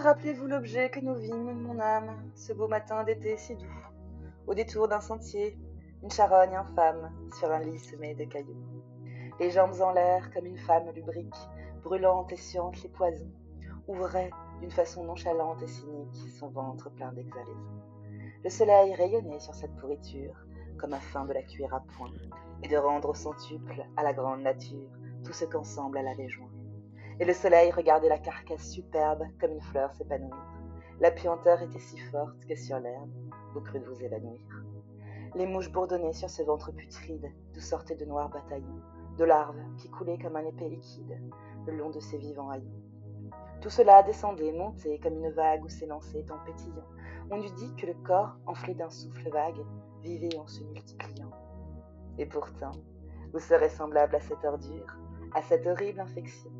rappelez-vous l'objet que nous vîmes, mon âme, ce beau matin d'été si doux, au détour d'un sentier, une charogne infâme sur un lit semé de cailloux. Les jambes en l'air comme une femme lubrique, brûlante et sciente les poisons, ouvrait d'une façon nonchalante et cynique son ventre plein d'exhalaisons. Le soleil rayonnait sur cette pourriture, comme afin de la cuire à point, et de rendre au centuple à la grande nature tout ce qu'ensemble elle avait joint. Et le soleil regardait la carcasse superbe comme une fleur s'épanouir. La puanteur était si forte que sur l'herbe, vous crûtes vous évanouir. Les mouches bourdonnaient sur ce ventre putride, d'où sortaient de noirs bataillons, de larves qui coulaient comme un épais liquide le long de ses vivants haillons. Tout cela descendait, montait comme une vague où s'élançait en pétillant. On eût dit que le corps, enflé d'un souffle vague, vivait en se multipliant. Et pourtant, vous serez semblable à cette ordure, à cette horrible infection,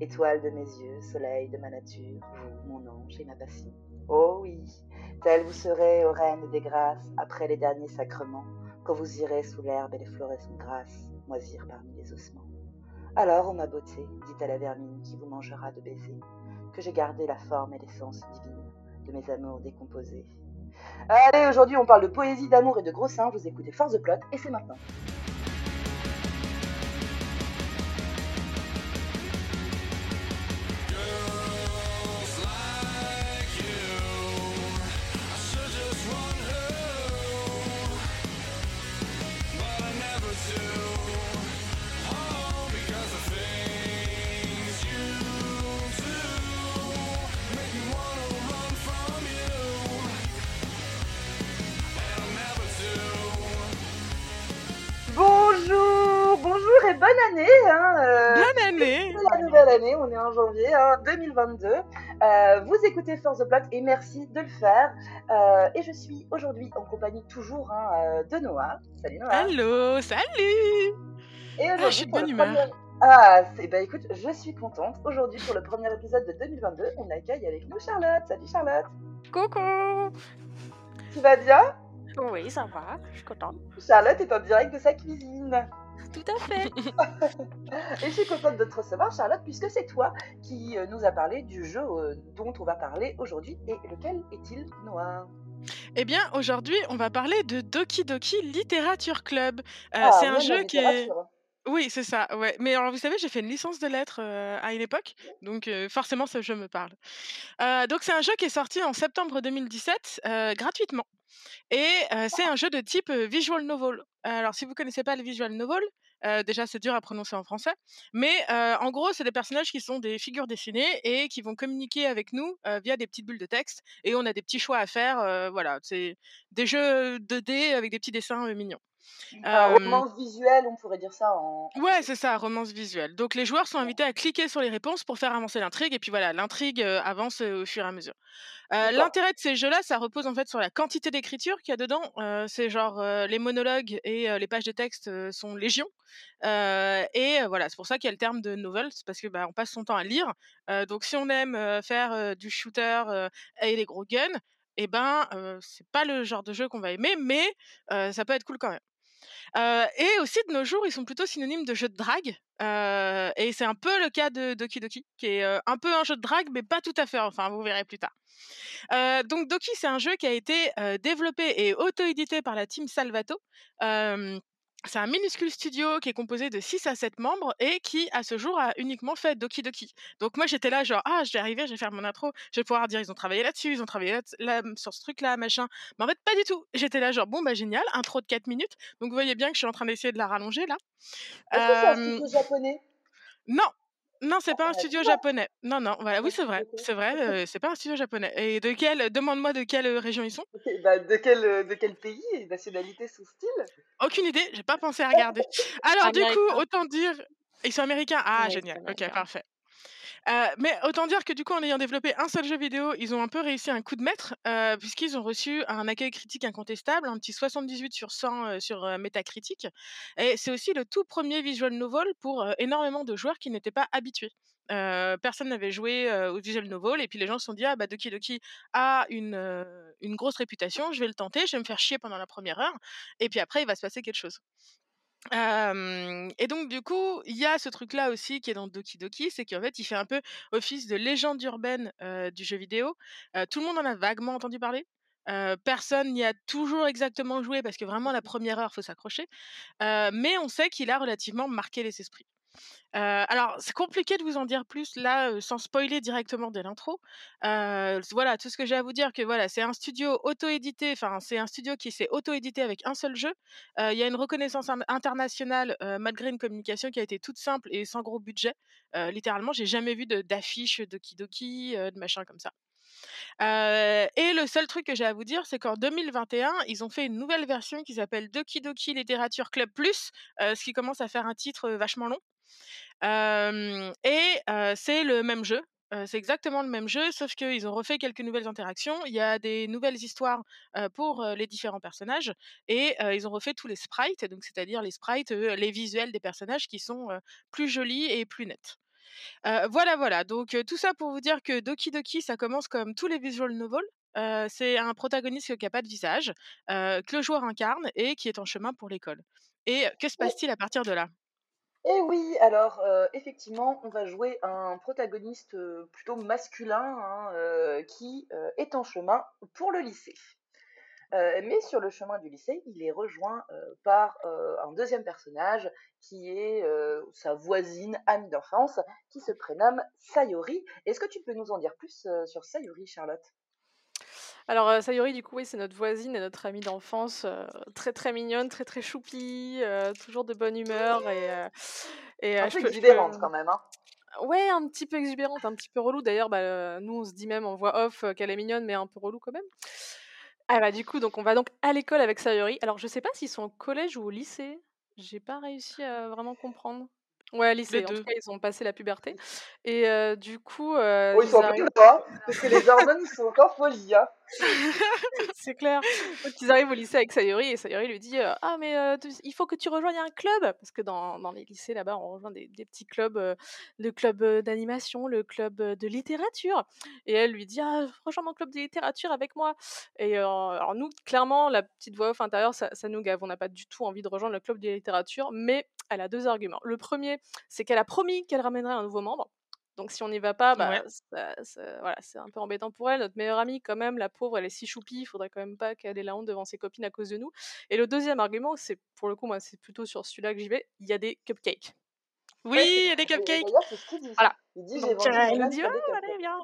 étoile de mes yeux, soleil de ma nature, vous, mon ange et ma passion. Oh oui, tel vous serez, ô reine des grâces, après les derniers sacrements, quand vous irez sous l'herbe et les floraisons grasses, moisir parmi les ossements. Alors, ô ma beauté, dit à la vermine qui vous mangera de baisers, que j'ai gardé la forme et l'essence divine de mes amours décomposés. Allez, aujourd'hui on parle de poésie, d'amour et de gros seins, vous écoutez Force de Plot, et c'est maintenant. Hein, euh, Bonne année c'est la nouvelle année, on est en janvier hein, 2022. Euh, vous écoutez Force de Plot et merci de le faire. Euh, et je suis aujourd'hui en compagnie toujours hein, euh, de Noah. Salut Noah. Allô, salut Et Ah, je suis de bonne le humeur. premier- Ah, c'est bah écoute, je suis contente. Aujourd'hui pour le premier épisode de 2022, on accueille avec nous Charlotte. Salut Charlotte. Coucou Tu vas bien? Oui, ça va, je suis contente. Charlotte est en direct de sa cuisine. Tout à fait. Et je suis contente de te recevoir, Charlotte, puisque c'est toi qui euh, nous a parlé du jeu euh, dont on va parler aujourd'hui. Et lequel est-il, Noah? Eh bien, aujourd'hui, on va parler de Doki Doki Literature Club. Euh, Ah, c'est un jeu qui est... Oui, c'est ça, ouais. Mais alors, vous savez, j'ai fait une licence de lettres euh, à une époque, donc euh, forcément, ce jeu me parle. Donc, c'est un jeu qui est sorti en septembre 2017, euh, gratuitement. Et c'est un jeu de type visual novel. Alors, si vous connaissez pas le visual novel, euh, déjà, c'est dur à prononcer en français. Mais euh, en gros, c'est des personnages qui sont des figures dessinées et qui vont communiquer avec nous euh, via des petites bulles de texte. Et on a des petits choix à faire. voilà, c'est des jeux 2D avec des petits dessins mignons. Euh, romance visuelle, on pourrait dire ça en. Ouais, c'est ça, romance visuelle. Donc les joueurs sont invités à cliquer sur les réponses pour faire avancer l'intrigue, et puis voilà, l'intrigue avance au fur et à mesure. Euh. L'intérêt de ces jeux-là, ça repose en fait sur la quantité d'écriture qu'il y a dedans. Euh, c'est genre les monologues et les pages de texte sont légion. Et voilà, c'est pour ça qu'il y a le terme de novel, c'est parce que bah, on passe son temps à lire. Donc si on aime faire du shooter et les gros guns, eh ben euh, c'est pas le genre de jeu qu'on va aimer, mais euh, ça peut être cool quand même. Et aussi de nos jours, ils sont plutôt synonymes de jeux de drague, et c'est un peu le cas de Doki Doki, qui est, un peu un jeu de drague, mais pas tout à fait, enfin, vous verrez plus tard. Donc Doki, c'est un jeu qui a été, développé et auto-édité par la team Salvato. C'est un minuscule studio qui est composé de 6 à 7 membres et qui, à ce jour, a uniquement fait Doki Doki. Donc moi, j'étais là genre: «Ah, je vais arriver, je vais faire mon intro, je vais pouvoir dire: "Ils ont travaillé là-dessus, ils ont travaillé là là sur ce truc-là, machin"». Mais en fait, pas du tout. J'étais là genre: «Bon, bah, génial, intro de 4 minutes». Donc vous voyez bien que je suis en train d'essayer de la rallonger là. Est-ce que c'est un studio japonais? Non, non, c'est pas un Ah, studio japonais. Non, non, voilà, oui, c'est vrai, c'est vrai, c'est pas un studio japonais. Et de quelle demande-moi de quelle, région ils sont? Bah, de, quel, de quel pays et nationalité sont-ils Aucune idée, j'ai pas pensé à regarder. Alors du coup, autant dire ils sont américains? Ah génial, OK, parfait. Mais autant dire que du coup, en ayant développé un seul jeu vidéo, ils ont un peu réussi un coup de maître, puisqu'ils ont reçu un accueil critique incontestable, un petit 78 sur 100, heu, sur, Metacritic et c'est aussi le tout premier visual novel pour, énormément de joueurs qui n'étaient pas habitués. Personne n'avait joué, au visual novel et puis les gens se sont dit: «Ah bah Doki Doki a une, une grosse réputation, je vais le tenter, je vais me faire chier pendant la première heure et puis après il va se passer quelque chose». Et donc du coup, il y a ce truc-là aussi qui est dans Doki Doki, c'est qu'en fait, il fait un peu office de légende urbaine, du jeu vidéo. Tout le monde en a vaguement entendu parler. Personne n'y a toujours exactement joué parce que vraiment la première heure, faut s'accrocher. Mais on sait qu'il a relativement marqué les esprits. Alors c'est compliqué de vous en dire plus là, sans spoiler directement dès l'intro. Voilà, tout ce que j'ai à vous dire que voilà, c'est un studio auto-édité, enfin c'est un studio qui s'est auto-édité avec un seul jeu. Il y a une reconnaissance in internationale, malgré une communication qui a été toute simple et sans gros budget. Littéralement, j'ai jamais vu de d'affiche Doki Doki, heu, de machin comme ça. Et le seul truc que j'ai à vous dire, c'est qu'en 2021, ils ont fait une nouvelle version qui s'appelle Doki Doki Littérature Club Plus, ce qui commence à faire un titre, vachement long. Et c'est le même jeu, c'est exactement le même jeu, sauf qu'ils ont refait quelques nouvelles interactions. Il y a des nouvelles histoires, pour, les différents personnages et ils ont refait tous les sprites, donc c'est-à-dire les sprites, les visuels des personnages qui sont, plus jolis et plus nets. Voilà, voilà, donc tout ça pour vous dire que Doki Doki, ça commence comme tous les visual novels. C'est un protagoniste qui a pas de visage, que le joueur incarne et qui est en chemin pour l'école et que se Et passe-t-il à partir de là? Et oui, alors, heu, effectivement, on va jouer un protagoniste, heu, plutôt masculin, hein, heu, qui, est en chemin pour le lycée. Mais sur le chemin du lycée, il est rejoint, par, un 2e personnage qui est, sa voisine amie d'enfance qui se prénomme Sayori. Est-ce que tu peux nous en dire plus, sur Sayori, Charlotte? Alors, heu, Sayori, du coup, oui, c'est notre voisine et notre amie d'enfance, heu, très, très mignonne, très, très choupie, heu, toujours de bonne humeur et et Un peu peux exubérante quand même, hein? ouais, un petit peu exubérante, un petit peu relou. D'ailleurs, bah, nous, on se dit même en voix off, qu'elle est mignonne, mais un peu relou quand même. Ah bah, du coup, donc on va donc à l'école avec Sayori. Alors, je sais pas s'ils sont au collège ou au lycée. J'ai pas réussi à vraiment comprendre. Ouais, Les lycée. En tout 2. cas, ils ont passé la puberté et du coup, heu, Oh, ils sont ils en plein arrivent hein, parce que les hormones sont encore folies, hein. C'est clair. Donc ils arrivent au lycée avec Sayori et Sayori lui dit, «Ah mais tu il faut que tu rejoignes un club!» parce que dans dans les lycées là-bas, on rejoint des des petits clubs, le club, d'animation, le club, de littérature et elle lui dit: «Ah, rejoins mon club de littérature avec moi» et alors nous, clairement, la petite voix off intérieure, ça ça nous gave. On n'a pas du tout envie de rejoindre le club de littérature, mais elle a 2 arguments. Le premier, c'est qu'elle a promis qu'elle ramènerait un nouveau membre. Donc si on n'y va pas, Ouais. bah, ça ça voilà, c'est un peu embêtant pour elle. Notre meilleure amie quand même, la pauvre, elle est si choupie, il faudrait quand même pas qu'elle ait la honte devant ses copines à cause de nous. Et le deuxième argument, c'est pour le coup, moi, c'est plutôt sur celui-là que j'y vais, il y a des cupcakes. Oui, des cupcakes! d'ailleurs, c'est ce qu'il dit. Voilà. Il dit: «J'ai Donc elle nous dit: des «Ah allez, cupcakes». viens!»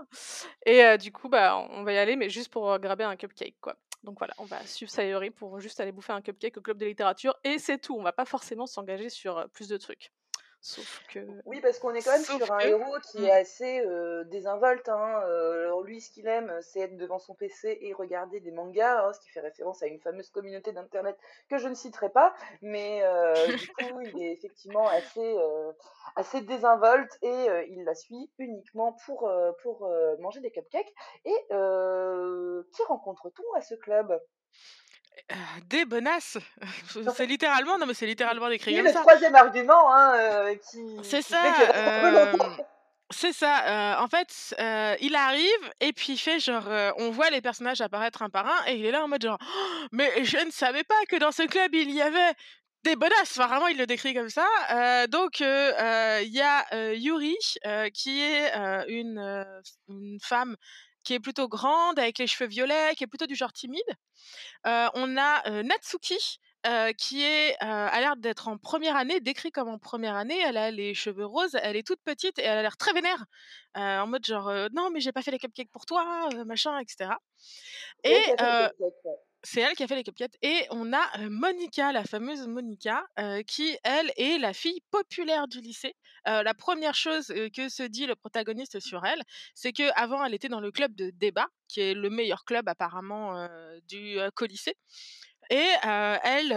et heu, du coup, bah, on va y aller, mais juste pour, heu, grabber un cupcake, quoi. Donc voilà, on va suivre Sayori pour juste aller bouffer un cupcake au club de littérature et c'est tout. On va pas forcément s'engager sur, heu, plus de trucs. Sauf que Oui, parce qu'on est quand même Sauf sur un que héros qui est mmh. assez, heu, désinvolte, hein, alors lui, ce qu'il aime, c'est être devant son PC et regarder des mangas, hein, ce qui fait référence à une fameuse communauté d'internet que je ne citerai pas. Mais heu, du coup, il est effectivement assez, désinvolte et il la suit uniquement pour, manger des cupcakes et qui rencontre-t-on à ce club? Heu, des bonasses! C'est littéralement non mais c'est littéralement décrit comme le ça. 3e argument, hein, heu, qui C'est ça, longtemps. c'est ça, heu, en fait, heu, il arrive et puis il fait genre, on voit les personnages apparaître un par un et il est là en mode genre: «Mais je ne savais pas que dans ce club il y avait des bonasses!» enfin vraiment il le décrit comme ça, donc il y a, Yuri, qui est, une, une femme qui est plutôt grande avec les cheveux violets, qui est plutôt du genre timide. Heu, on a, heu, Natsuki, heu, qui est, a l'air d'être en première année, décrit comme en première année. Elle a les cheveux roses, elle est toute petite et elle a l'air très vénère, en mode genre, «Non mais j'ai pas fait les cupcakes pour toi, machin» et cetera C'est et c'est elle qui a fait les cupcakes et on a, Monica, la fameuse Monica, qui elle est la fille populaire du lycée. La 1re chose, que se dit le protagoniste sur elle, c'est qu'avant elle était dans le club de débat, qui est le meilleur club apparemment, du, colycée et elle,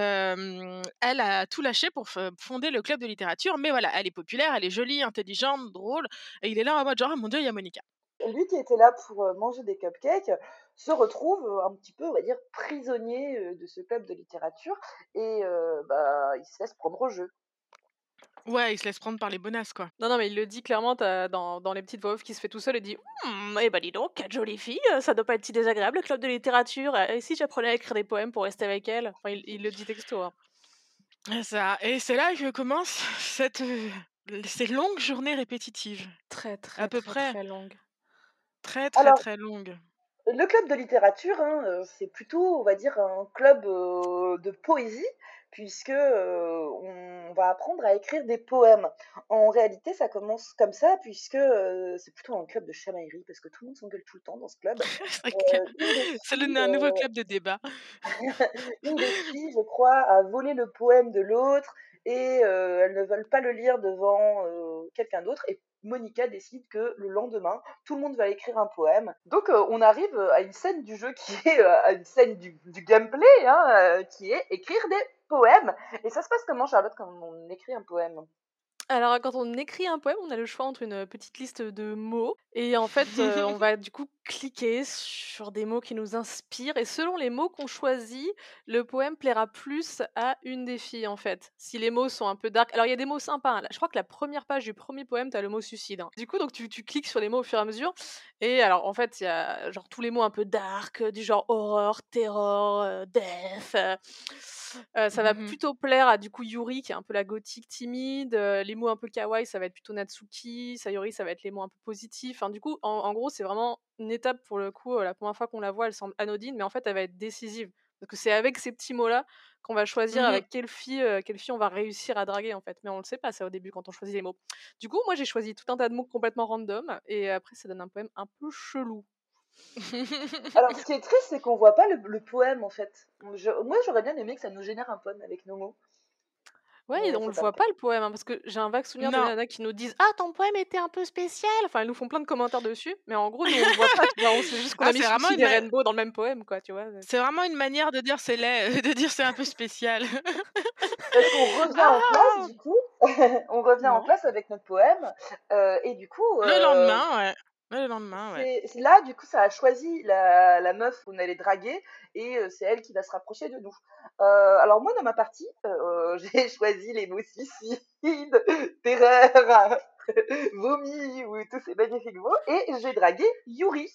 elle a tout lâché pour fonder le club de littérature. Mais voilà, elle est populaire, elle est jolie, intelligente, drôle et il est là en mode genre: «Oh mon Dieu, il y a Monica». Lui qui était là pour, manger des cupcakes, se retrouve, un petit peu, on va dire, prisonnier, de ce club de littérature et heu, bah, il se laisse prendre au jeu. Ouais, il se laisse prendre par les bonasses, quoi. Non, non, mais il le dit clairement, dans dans les petites voix off qui se fait tout seul, il dit: «Mmh, eh bah, dis donc, 4 jolies filles, heu, ça doit pas être si désagréable le club de littérature, et si j'apprenais à écrire des poèmes pour rester avec elles?» enfin, il il le dit texto, hein. ça et c'est là que commence cette, ces longues journées répétitives. Très, très, À peu très, près. très longues. Très, très, Alors très longues. Le club de littérature, hein, heu, c'est plutôt, on va dire, un club, heu, de poésie puisque, heu, on va apprendre à écrire des poèmes. En réalité, ça commence comme ça puisque, c'est plutôt un club de chamaillerie parce que tout le monde s'engueule tout le temps dans ce club. C'est un nouveau club de débat. une des filles, je crois, a volé le poème de l'autre et elles ne veulent pas le lire devant, quelqu'un d'autre et Monica décide que le lendemain, tout le monde va écrire un poème. Donc heu, on arrive, heu, à une scène du jeu qui est, heu, à une scène du du gameplay, hein, qui est écrire des poèmes. Et ça se passe comment Charlotte quand on écrit un poème? Alors, quand on écrit un poème, on a le choix entre une, petite liste de mots et en fait, on va du coup cliquer sur des mots qui nous inspirent et selon les mots qu'on choisit, le poème plaira plus à une des filles, en fait. Si les mots sont un peu dark alors il y a des mots sympas, hein, je crois que la première page du premier poème, tu as le mot suicide, hein. Du coup, donc tu tu cliques sur les mots au fur et à mesure et alors, en fait, il y a genre tous les mots un peu dark, du genre horreur, terror, heu, death, heu, ça va Mmh plutôt plaire à du coup Yuri qui est un peu la gothique timide, heu, les mots un peu kawaii, ça va être plutôt Natsuki, Sayori, ça va être les mots un peu positifs. Enfin, du coup, en en gros, c'est vraiment une étape pour le coup, la première fois qu'on la voit, elle semble anodine, mais en fait, elle va être décisive. Parce que c'est avec ces petits mots-là qu'on va choisir Mmh avec quelle fille, quelle fille on va réussir à draguer, en fait. Mais on le sait pas ça au début quand on choisit les mots. Du coup, moi, j'ai choisi tout un tas de mots complètement random et après ça donne un poème un peu chelou. Alors ce qui est triste, c'est qu'on voit pas le le poème en fait. Je moi j'aurais bien aimé que ça nous génère un poème avec nos mots, Ouais on le voit pas le poème, hein, parce que j'ai un vague souvenir de Non. nanas qui nous disent: «Ah ton poème était un peu spécial!» enfin elles nous font plein de commentaires dessus, mais en gros nous on le voit pas, tu vois? On sait juste qu'on Ah, a mis c'est vraiment Suicide une et ma Rainbow dans le même poème quoi, tu vois? c'est vraiment une manière de dire c'est laid, de dire c'est un peu spécial. Parce qu'on revient en classe Ah! du coup, on revient en Non. classe avec notre poème, heu et du coup, Le heu, lendemain, ouais. Le lendemain, ouais. c'est là du coup ça a choisi la la meuf qu'on allait draguer et heu, c'est elle qui va se rapprocher de nous. Heu, alors moi dans ma partie, heu, j'ai choisi les mots suicide, terreur, vomi ou tous ces magnifiques mots et j'ai dragué Yuri,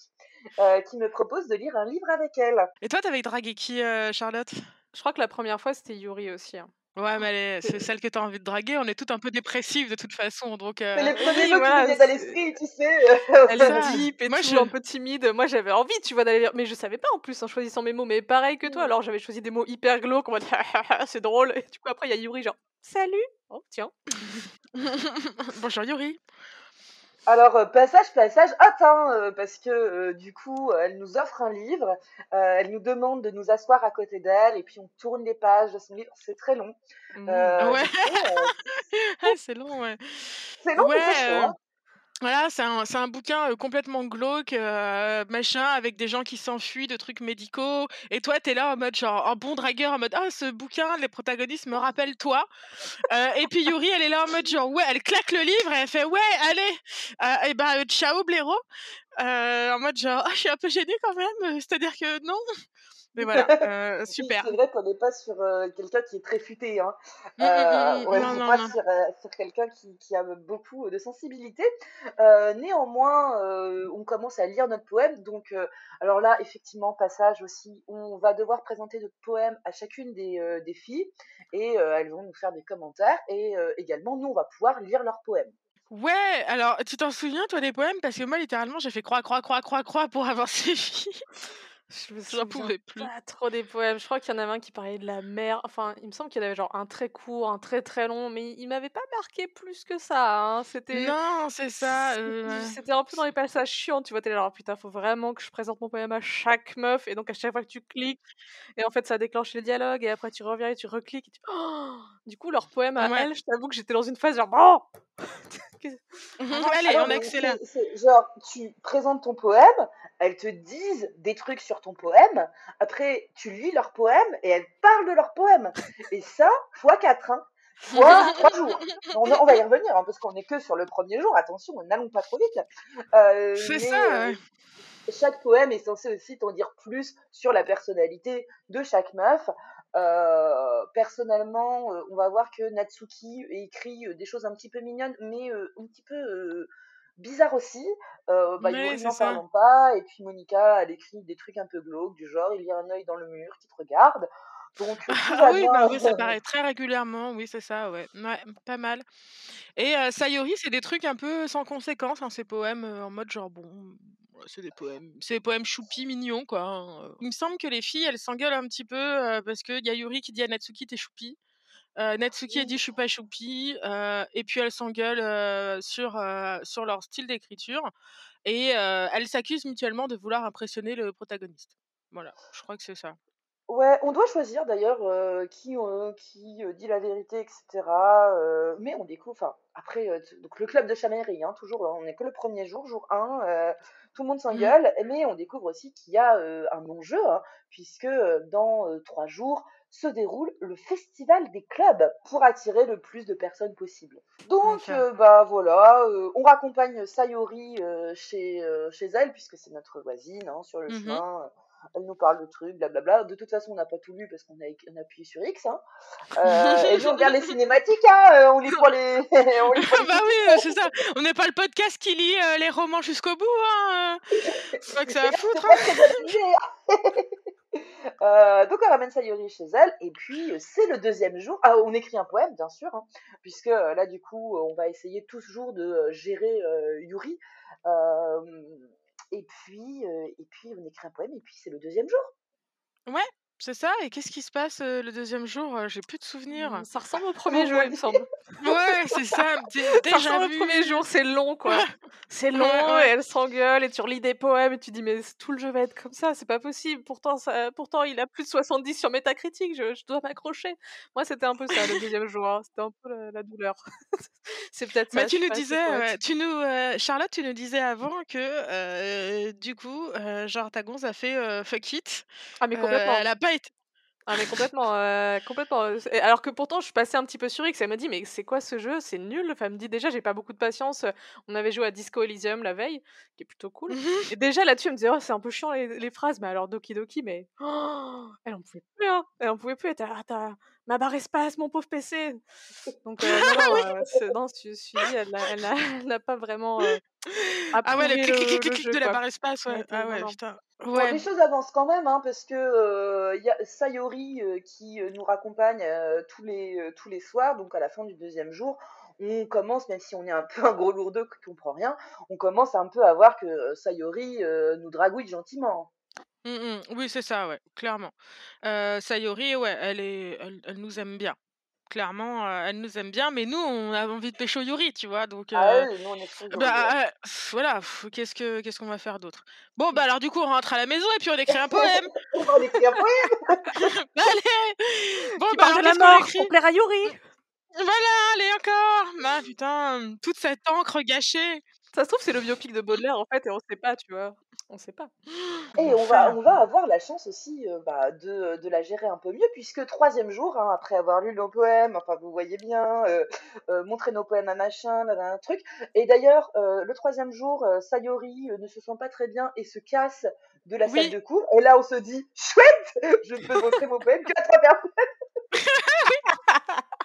qui me propose de lire un livre avec elle. Et toi, tu avais dragué qui, Charlotte? Je crois que la première fois c'était Yuri aussi, hein. Ouais, mais elle est c'est celle que tu as envie de draguer. On est toutes un peu dépressives de toute façon, donc C'est heu les premiers oui mots qui nous voilà, viennent à l'esprit, tu sais? elle est ça. deep et Moi, tout, je un peu timide. Moi j'avais envie, tu vois, d'aller mais je savais pas en plus en choisissant mes mots, mais pareil que toi, Mmh. alors j'avais choisi des mots hyper glauques en mode: «C'est drôle» et du coup après il y a Yuri genre: «Salut!» «Oh tiens». Bonjour Yuri. Alors, heu, passage, passage hein, heu, parce que, heu, du coup, elle nous offre un livre, elle nous demande de nous asseoir à côté d'elle et puis on tourne les pages de son livre, c'est très long. Mmh. Ouais, ah c'est long, ouais. c'est long mais c'est chaud, Ouais, hein. Voilà, c'est un c'est un bouquin, complètement glauque, machin, avec des gens qui s'enfuient de trucs médicaux et toi, tu es là en mode genre un bon dragueur en mode: «Ah ce bouquin, les protagonistes me rappellent toi». Et puis Yuri, elle est là en mode genre ouais, elle claque le livre et elle fait: «Ouais, allez, heu et heu, ciao blaireau». En mode genre: «Ah je suis un peu gênée quand même, c'est-à-dire que non». Mais voilà, Oui, super. c'est vrai qu'on n'est pas sur, heu, quelqu'un qui est très futé, hein. Mmh, mmh, Heu, mmh, on n'est pas non. sur, quelqu'un qui qui a beaucoup de sensibilité. Néanmoins, on commence à lire notre poème donc alors là, effectivement, passage aussi, on va devoir présenter notre poème à chacune des, filles et elles vont nous faire des commentaires et également, nous, on va pouvoir lire leur poème. Ouais, alors tu t'en souviens toi des poèmes? Parce que moi littéralement j'ai fait croix, croix, croix, croix, croix pour avoir suivi. Je me souviens pouvais plus. pas trop des poèmes. Je crois qu'il y en avait un qui parlait de la mer. Enfin, il me semble qu'il y en avait genre un très court, un très très long, mais il m'avait pas marqué plus que ça, hein. C'était Non, c'est ça, c'était un peu dans les passages chiants, tu vois? Tu es là genre: «Putain, faut vraiment que je présente mon poème à chaque meuf» et donc à chaque fois que tu cliques et en fait ça déclenche le dialogue et après tu reviens et tu recliques et tu du coup leur poème à ouais. elle, je t'avoue que j'étais dans une phase genre: «Bon!» Qu'est Ah Allez, on accélère. genre, tu présentes ton poème, elles te disent des trucs sur ton poème, après tu lis leur poème et elles parlent de leur poème. Et ça, fois 4, hein, fois 3 jours. On, on va y revenir, hein, parce qu'on est que sur le premier jour, attention, n'allons pas trop vite. Euh, C'est ça, euh, chaque poème est censé aussi t'en dire plus sur la personnalité de chaque meuf. Euh, personnellement, euh, on va voir que Natsuki écrit euh, des choses un petit peu mignonnes, mais euh, un petit peu bizarres aussi. Euh, bah, c'est n'en ça. parlons pas, et puis Monica, elle écrit des trucs un peu glauques, du genre il y a un œil dans le mur qui te regarde. Donc Ah oui, bah oui, ça paraît très régulièrement, oui, c'est ça, ouais. Ouais, pas mal. Et Sayori, c'est des trucs un peu sans conséquence, hein, ses poèmes, en mode genre bon, c'est des poèmes c'est des poèmes choupis, mignons, quoi, hein. Il me semble que les filles, elles s'engueulent un petit peu, parce qu'il y a Yuri qui dit à Natsuki: «Tu es choupi». Heu, Natsuki, elle dit. «Je suis pas choupi», et puis elles s'engueulent, sur, sur leur style d'écriture et elles s'accusent mutuellement de vouloir impressionner le protagoniste. Voilà, je crois que c'est ça. Ouais, on doit choisir d'ailleurs, qui, qui, dit la vérité et cetera, heu, mais on découvre enfin, après, donc le club de Chamaillerie, hein, toujours, on est que le 1er jour, jour 1, heu, tout le monde Mmh. s'engueule, mais on découvre aussi qu'il y a, un enjeu, hein, puisque, dans, 3 jours se déroule le festival des clubs pour attirer le plus de personnes possible. Donc, bah, voilà, on raccompagne Sayori, chez, elle puisque c'est notre voisine, hein, sur le Mmh mh. chemin, elle nous parle de trucs, blablabla. De toute façon, on n'a pas tout lu parce qu'on a éc on a appuyé sur X, hein, heu, et on regarde les cinématiques, hein, heu, on lit pas les on lit les Bah oui, c'est ça. On n'est pas le podcast qui lit, heu, les romans jusqu'au bout, hein, heu, c'est pas que ça c'est foutre, hein. hein. Heu, donc on ramène Sayori chez elle et puis, c'est le 2e jour ah, on écrit un poème bien sûr, hein, puisque, là du coup, on va essayer toujours de, gérer, Yuri, hem, et puis, on écrit un poème et puis c'est le 2e jour. Ouais, c'est ça et qu'est-ce qui se passe, le 2e jour? J'ai plus de Mmh, souvenirs. ça ressemble au 1er jour, il me semble. Ouais, c'est ça, dé Ça déjà ressemble au vu. 1er jour, c'est long, quoi. C'est Ouais, long et ouais. elles s'engueulent et tu relis des poèmes et tu dis: «Mais tout le jeu va être comme ça, c'est pas possible, pourtant ça pourtant il a plus de 70 sur Metacritic, je je dois m'accrocher». Moi, c'était un peu ça le 2e jour, hein, c'était un peu la la douleur. C'est peut-être ça, je tu nous pas disais, ouais, poète. tu nous, Charlotte, tu nous disais avant que, du coup, heu, genre ta gonze a fait, fuck it, Ah mais complètement. elle a Ah mais complètement, heu, complètement, alors que pourtant je suis passée un petit peu sur X, elle m'a dit: «Mais c'est quoi ce jeu? C'est nul». Enfin, elle me dit: «Déjà, j'ai pas beaucoup de patience, on avait joué à Disco Elysium la veille, qui est plutôt cool» Mmh mh. et déjà là-dessus, elle me disait: «Oh, c'est un peu chiant les les phrases», mais alors Doki Doki, mais elle en pouvait plus, hein, elle en pouvait plus, elle était: «Ah as ma barre espace, mon pauvre PC». Donc heu, non, non, je me suis dit: «Elle n'a pas vraiment, heu, Ah ouais, le clic, clic, clic, le clic, le clic jeu, de la quoi». barre espace, ouais. Ah ouais, putain. Ouais. les choses avancent quand même, hein, parce que, il y a Sayori, qui, nous raccompagne, tous les, tous les soirs, donc à la fin du 2e jour, on commence, même si on est un peu un gros lourdeux qui comprend rien, on commence un peu à voir que, Sayori, nous dragouille gentiment. Mmh mh. Oui, c'est ça, ouais, clairement. Heu, Sayori, ouais, elle est elle elle nous aime bien. Clairement, heu, elle nous aime bien, mais nous, on a envie de pécho Yuri, tu vois? Donc Ah heu, oui, nous on est full Yuri, ouais. bah, heu, voilà, qu'est-ce que qu'est-ce qu'on va faire d'autre? Bon, bah, alors du coup, on rentre à la maison et puis on écrit un poème. On écrit un poème! Allez! Bon, Qui bah, parle de alors la qu'est-ce qu'on mort pour écrit? plaire à Yuri! Mmh, voilà, allez encore! Ah putain, toute cette encre gâchée. Ça se trouve, c'est le biopic de Baudelaire, en fait et on sait pas, tu vois? On sait pas. Et on va L'enfer. on va avoir la chance aussi, heu, bah, de, la gérer un peu mieux puisque 3e jour, hein, après avoir lu nos poèmes, enfin vous voyez bien, heu heu, montrer nos poèmes à machin, nin-nin truc et d'ailleurs, le 3e jour, Sayori, ne se sent pas très bien et se casse de la salle de cours et là, on se dit: «Chouette! Je peux montrer mon poème qu'à 3 personnes».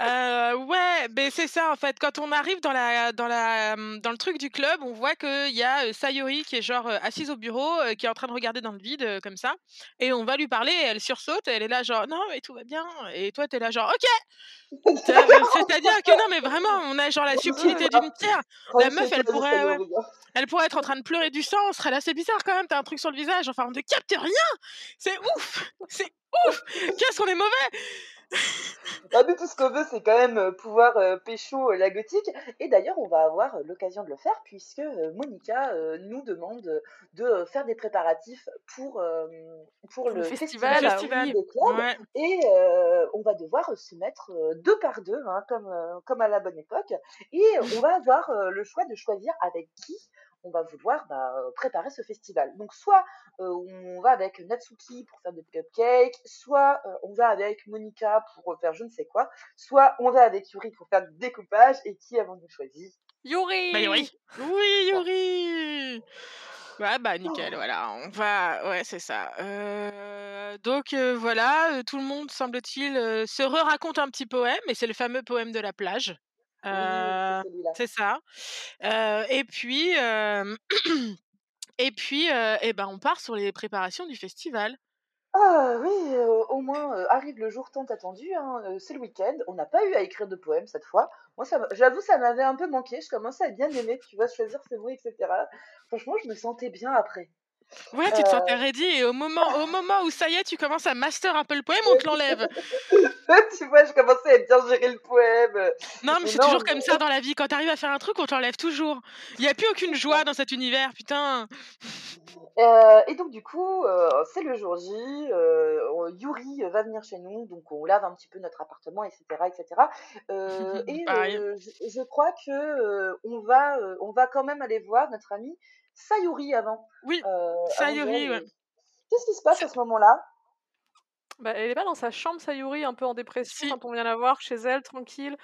Heu, ouais, beh, c'est ça, en fait, quand on arrive dans la dans la, dans le truc du club, on voit qu'il y a, Sayori qui est genre, assise au bureau, qui est en train de regarder dans le vide, comme ça et on va lui parler et elle sursaute et elle est là genre: «Non, mais tout va bien» et toi, tu es là genre: «OK!» C'est-à-dire que non, mais vraiment, on a genre la subtilité d'une pierre. La meuf, elle pourrait ouais, elle pourrait être en train de pleurer du sang, on serait là: «C'est bizarre quand même, tu as un truc sur le visage», enfin, on ne capte rien! C'est ouf! C'est ouf! Qu'est-ce qu'on est mauvais! Bah, nous, tout ce qu'on veut, c'est quand même, heu, pouvoir, heu, pécho, heu, la gothique et d'ailleurs, on va avoir, heu, l'occasion de le faire puisque, Monica, nous demande, de, faire des préparatifs pour, pour le festival, festival ah oui. festival, des clubs ouais. et on va devoir, se mettre, heu, 2 par 2, hein, comme, comme à la bonne époque et on va avoir, le choix de choisir avec qui on va vouloir, bah, heu, préparer ce festival. Donc soit, heu, on va avec Natsuki pour faire des cupcakes, soit, heu, on va avec Monica pour, faire je ne sais quoi, soit on va avec Yuri pour faire du découpage et qui avons-nous choisi? Bah, Yuri! Yuri! Oui. Yuri! Ouais, bah, nickel, voilà, on va ouais, c'est ça, donc voilà, tout le monde, semble-t-il, se re-raconte un petit poème et c'est le fameux poème de la plage. Oui, c'est ça, heu et puis, hem et puis, et ben, on part sur les préparations du festival. Ah oui, euh, au moins euh, arrive le jour tant attendu, hein, euh, c'est le week-end. On n'a pas eu à écrire de poèmes cette fois. Moi, j'avoue, ça m'avait un peu manqué. Je commençais à bien aimer, tu vois, choisir ses mots, etc. Franchement, je me sentais bien après. Ouais, tu te sentais ready et au moment, au moment où ça y est, tu commences à master un peu le poème, on te l'enlève? tu vois, je commençais à bien gérer le poème. Non, mais c'est toujours mais- comme ça dans la vie. Quand t'arrives à faire un truc, on t'enlève toujours. Il n'y a plus aucune joie dans cet univers, putain. Euh, et donc du coup, euh, c'est le jour J, euh, Yuri va venir chez nous, donc on lave un petit peu notre appartement, etc., etc. Euh, et euh, je, je crois que euh, on va, euh, on va quand même aller voir notre ami Sayuri avant. Oui, Euh, Sayuri, ouais. Qu'est-ce qui se passe à ce moment-là? Bah, elle est pas dans sa chambre, Sayuri, un peu en dépression Si. quand on vient la voir chez elle, tranquille.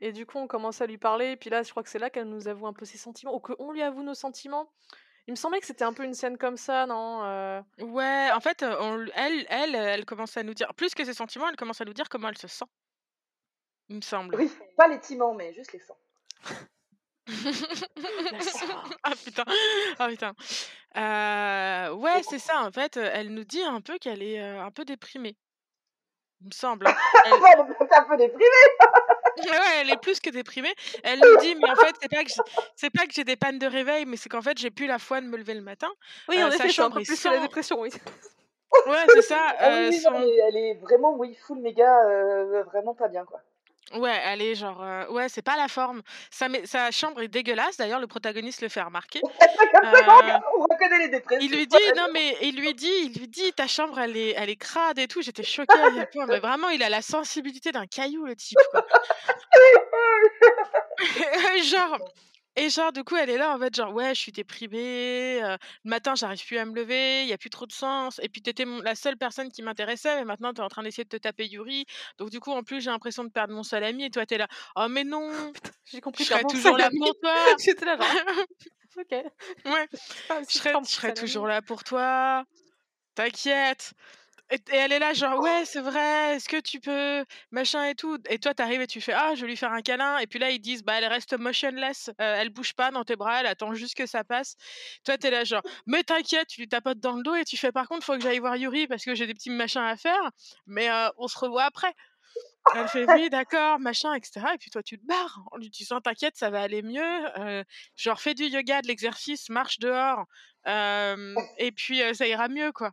Et du coup, on commence à lui parler. Et puis là, je crois que c'est là qu'elle nous avoue un peu ses sentiments, ou qu'on lui avoue nos sentiments. Il me semblait que c'était un peu une scène comme ça, non Euh, Ouais, en fait, euh, on, elle, elle, elle commence à nous dire, plus que ses sentiments, elle commence à nous dire comment elle se sent. Il me semble. Oui, pas les timents, mais juste les sangs. ah putain, ah putain. Euh, ouais, c'est ça. En fait, euh, elle nous dit un peu qu'elle est euh, un peu déprimée. Il me semble. hein. Elle, Elle est un peu déprimée. ouais, elle est plus que déprimée. Elle nous dit, mais en fait, c'est pas que j'ai- c'est pas que j'ai des pannes de réveil, mais c'est qu'en fait, j'ai plus la foi de me lever le matin. Oui, Euh, en sa effet, chambre plus que la sans- dépression, oui. Ouais, c'est ça. Ah oui, euh, non, elle est vraiment, oui, full méga, euh, vraiment pas bien, quoi. Ouais, elle est genre, euh, ouais, c'est pas la forme. Sa, sa chambre est dégueulasse. D'ailleurs, le protagoniste le fait remarquer. Comme ça qu'on on reconnaît les dépressions. Il lui dit non mais il lui dit il lui dit ta chambre elle est elle est crade et tout j'étais choquée à quel point mais vraiment il a la sensibilité d'un caillou le type quoi. Genre et genre du coup elle est là en fait genre ouais je suis déprimée euh, le matin j'arrive plus à me lever il y a plus trop de sens et puis t'étais mon- la seule personne qui m'intéressait mais maintenant t'es en train d'essayer de te taper Yuri donc du coup en plus j'ai l'impression de perdre mon seul ami et toi t'es là oh mais non J'ai je compris serai pardon, toujours là pour toi J'étais là, genre, ok. ouais Ah, je c'est serai, je serai toujours là pour toi. T'inquiète. Et, elle est là, genre, ouais, c'est vrai, est-ce que tu peux, machin et tout? Et toi, t'arrives et tu fais, ah, je vais lui faire un câlin. Et puis là, ils disent, bah, elle reste motionless, euh, elle bouge pas dans tes bras, elle attend juste que ça passe. Toi, t'es là, genre, mais t'inquiète, tu lui tapotes dans le dos et tu fais, par contre, faut que j'aille voir Yuri parce que j'ai des petits machins à faire, mais euh, on se revoit après. Elle fait, oui, d'accord, machin, etc. Et puis toi, tu te barres en lui disant, t'inquiète, ça va aller mieux. euh, genre, fais du yoga, de l'exercice, marche dehors. et puis, ça ira mieux, quoi.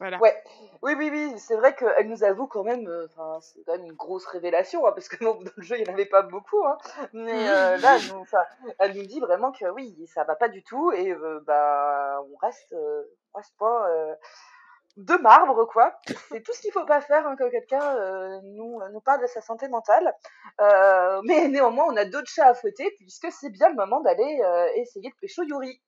Voilà. Ouais, oui, oui, oui, c'est vrai qu'elle nous avoue quand même, euh, c'est quand même une grosse révélation, hein, parce que dans le jeu, il n'y en avait pas beaucoup, hein, mais euh, là, elle nous, enfin, elle nous dit vraiment que oui, ça va pas du tout, et euh, bah, on reste, on reste pas de marbre, quoi. C'est tout ce qu'il faut pas faire hein, quand quelqu'un nous, nous parle de sa santé mentale. Mais néanmoins, on a d'autres chats à fouetter, puisque c'est bien le moment d'aller essayer de pécho Yuri.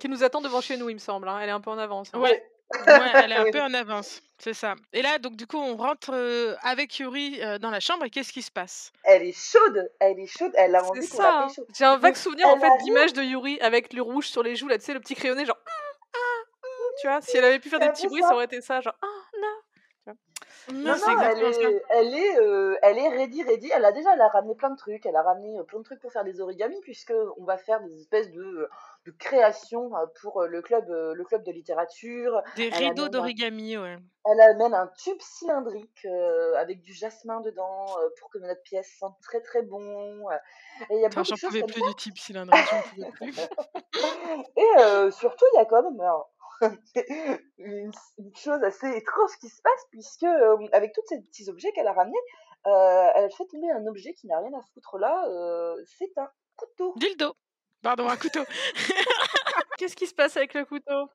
Qui nous attend devant chez nous, il me semble. hein. Elle est un peu en avance. hein. Ouais. Ouais, elle est un peu en avance, c'est ça. Et là, donc du coup, on rentre euh, avec Yuri euh, dans la chambre et qu'est-ce qui se passe? Elle est chaude, elle est chaude, elle a envie qu'on hein. pécho. J'ai un vague Donc, souvenir en fait d'image de Yuri avec le rouge sur les joues, là, tu sais, le petit crayonné, genre. Ah, ah, tu vois, si elle avait pu faire des petits bruits, ça. ça aurait été ça, genre. Ah, non. Non, elle est, elle est, euh, elle est ready, ready. Elle a déjà, elle a ramené plein de trucs. Elle a ramené euh, plein de trucs pour faire des origamis, puisque on va faire des espèces de, de créations euh, pour euh, le club, euh, le club de littérature. Des Elle rideaux d'origami, ouais. elle amène un tube cylindrique euh, avec du jasmin dedans euh, pour que notre pièce sente très très bon. euh. Et il y a beaucoup j'en de choses pouvais comme plus du type cylindrique, j'en pouvais plus. Et euh, surtout, il y a quand même alors, une, une chose assez étrange qui se passe, puisque euh, avec tous ces petits objets qu'elle a ramenés, euh, elle fait tomber un objet qui n'a rien à foutre là. euh, c'est un couteau. Dildo. Pardon, un couteau. Qu'est-ce qui se passe avec le couteau?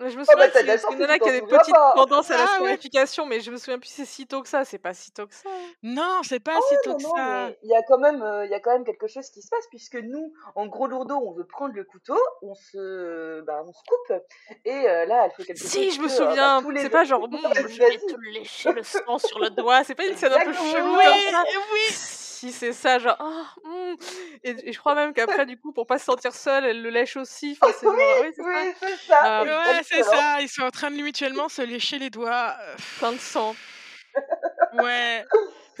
Je me Oh souviens bah c'est chance une si nana tu qui a des souviens petites tendances à la Ah ouais. scarification, mais je me souviens plus si c'est si tôt que ça. C'est pas si tôt que ça. Non, c'est pas Ah si tôt non, que non, ça. il y a quand même, euh, il y a quand même quelque chose qui se passe puisque nous, en gros lourdeau, on veut prendre le couteau, on se, bah, on se coupe, et euh, là, elle fait quelque Si, chose je me que euh, bah, souviens. C'est pas genre, Hum, je vais te lécher le sang sur le doigt. C'est pas une scène un peu chelou Oui, comme ça. oui. Si c'est ça, genre, ah, hum. et, et je crois même qu'après, du coup, pour pas se sentir seule, elle le lèche aussi. Enfin, c'est genre, oui, c'est ça. Oui, c'est ça. Euh, Ouais, c'est ça. Ils sont en train de mutuellement se lécher les doigts. Euh, plein de sang. Ouais.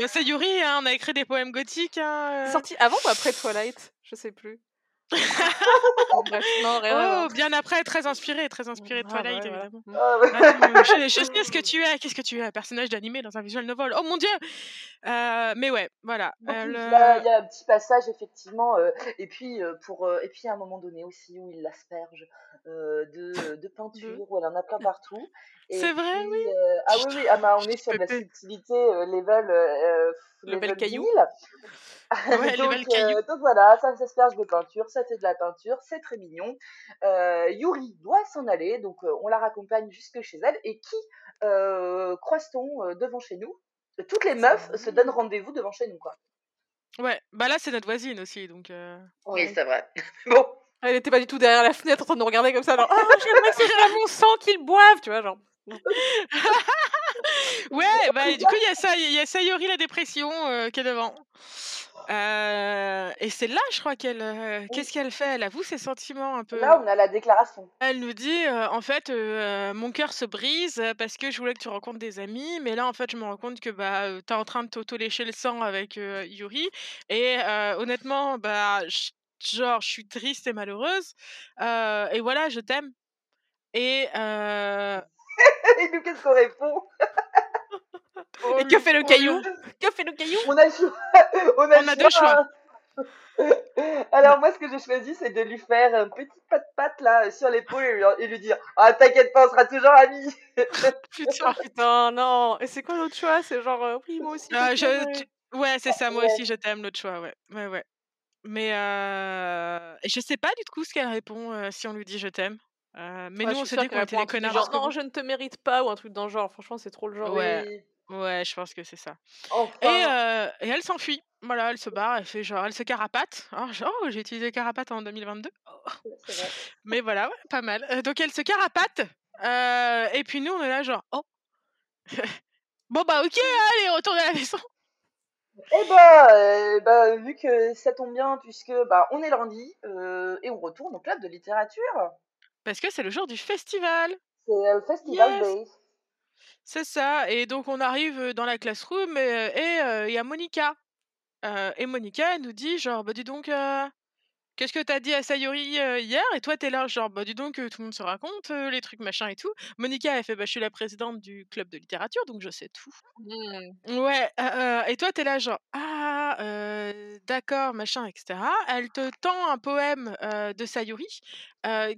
Bah, c'est Yuri, hein, on a écrit des poèmes gothiques. Hein. Euh. sorti avant ou après Twilight? Je sais plus. oh, bien après, très inspiré, très inspiré de ah, Twilight, évidemment. Ah, je, sais ce que tu es, qu'est-ce que tu es, un personnage d'animé dans un visual novel. Oh mon dieu euh, Mais ouais, voilà. il y a un petit passage, effectivement, euh, et puis euh, pour et puis à un moment donné aussi où il l'asperge de, de, peinture, où elle en a plein partout. C'est vrai, oui. ah oui, oui, ah, bah, on est sur de la subtilité level, level caillou. Ouais, donc, euh, donc, voilà, ça s'asperge de peinture, ça fait de la peinture, c'est très mignon. Euh, Yuri doit s'en aller, donc euh, on la raccompagne jusque chez elle. Et qui croise-t-on devant chez nous? Toutes les meufs se donnent rendez-vous devant chez nous, quoi. Ouais, bah là c'est notre voisine aussi, donc. Oui, c'est vrai. bon. Elle était pas du tout derrière la fenêtre en train de nous regarder comme ça, genre, oh, j'aimerais que c'est mon sang qu'ils boivent, tu vois, genre. ouais, bah du coup, il y, a ça, y a Sayori la dépression qui est devant. Euh, et c'est là, je crois qu'elle. Euh, qu'est-ce qu'elle fait? Elle avoue ses sentiments un peu. Là, on a la déclaration. Elle nous dit euh, en fait, mon cœur se brise parce que je voulais que tu rencontres des amis, mais là, en fait, je me rends compte que bah, t'es en train de t'auto-lécher le sang avec Yuri. Et honnêtement, bah, genre, je suis triste et malheureuse. et voilà, je t'aime. Et. Et nous, qu'est-ce qu'on répond et que fait le caillou Que fait le caillou On a, on a, deux choix. Alors moi, ce que j'ai choisi, c'est de lui faire un petit pas de patte là sur l'épaule et, lui dire Ah, t'inquiète pas, on sera toujours amis. putain, putain, non. Et c'est quoi l'autre choix? C'est genre euh, oui, moi aussi. Ah, ouais, c'est ça. Moi aussi, je t'aime. L'autre choix, ouais, ouais, ouais. Mais euh... je sais pas du coup ce qu'elle répond euh, si on lui dit je t'aime. Euh, mais nous, on s'est dit qu'on était des connards. Genre, non, je ne te mérite pas ou un truc dans le genre. Franchement, c'est trop le genre. Ouais. Ouais, je pense que c'est ça. Et, euh, et elle s'enfuit. Voilà, elle se barre, elle fait genre, elle se carapate. Oh, genre, oh, j'ai utilisé carapate en 2022. Mais voilà, ouais, pas mal. Euh, donc elle se carapate. Euh, et puis nous, on est là genre, oh. bon bah ok, allez, retourne à la maison. Eh bah, bah, vu que ça tombe bien, puisque bah, on est lundi et on retourne au club de littérature. Parce que c'est le jour du festival. C'est le festival yes. C'est ça. Et donc on arrive dans la classroom et il y a Monica. et Monica, elle nous dit genre, bah dis donc, qu'est-ce que t'as dit à Sayori hier? Et toi, t'es là, genre, bah dis donc, tout le monde se raconte les trucs machin et tout. Monica, elle fait, bah je suis la présidente du club de littérature, donc je sais tout. Mmh. Ouais. et toi, t'es là, genre, ah, d'accord, machin, etc. Elle te tend un poème de Sayori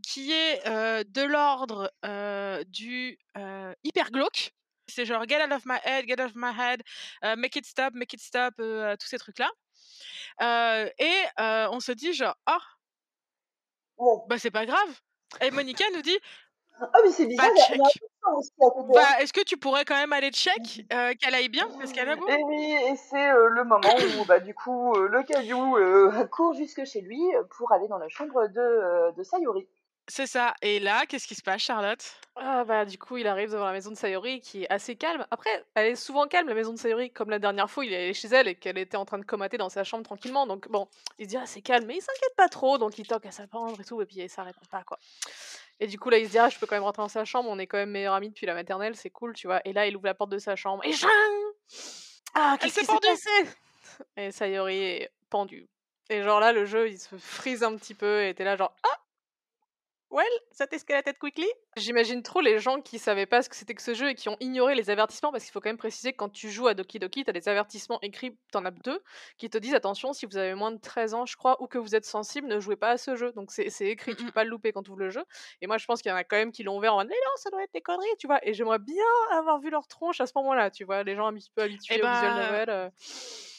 qui est de l'ordre du hyper glauque c'est genre get out of my head, get out of my head, make it stop, make it stop, tous ces trucs-là. Et on se dit genre, ah, oh. bah c'est pas grave. Et Monica nous dit, ah mais c'est bizarre, bah, bah, est-ce que tu pourrais quand même aller check qu'elle aille bien? Parce qu'elle a beau Et oui, et c'est le moment où bah, du coup le caillou court jusque chez lui pour aller dans la chambre de, de Sayori. C'est ça. Et là, qu'est-ce qui se passe, Charlotte? Ah bah du coup, il arrive devant la maison de Sayori qui est assez calme. Après, elle est souvent calme la maison de Sayori, comme la dernière fois il est allé chez elle et qu'elle était en train de comater dans sa chambre tranquillement. Donc bon, il se dit ah c'est calme, mais il s'inquiète pas trop, donc il toque à sa chambre et tout, et puis ça répond pas quoi. Et du coup là il se dit ah je peux quand même rentrer dans sa chambre, on est quand même meilleurs amis depuis la maternelle, c'est cool, tu vois. Et là il ouvre la porte de sa chambre et Ah qu'est-ce qui s'est passé? Et Sayori est pendu. Et genre là le jeu il se frise un petit peu et t'es là genre ah Well, ça la tête quickly? J'imagine trop les gens qui savaient pas ce que c'était que ce jeu et qui ont ignoré les avertissements parce qu'il faut quand même préciser que quand tu joues à Doki Doki, t'as des avertissements écrits, t'en as deux, qui te disent attention, si vous avez moins de 13 ans, je crois, ou que vous êtes sensible, ne jouez pas à ce jeu. Donc c'est écrit, tu peux pas le louper quand tu ouvres le jeu. Et moi je pense qu'il y en a quand même qui l'ont ouvert en mode mais non, ça doit être des conneries, tu vois. Et j'aimerais bien avoir vu leur tronche à ce moment-là, tu vois, les gens un petit peu habitués eh au visual ben, novel. Euh.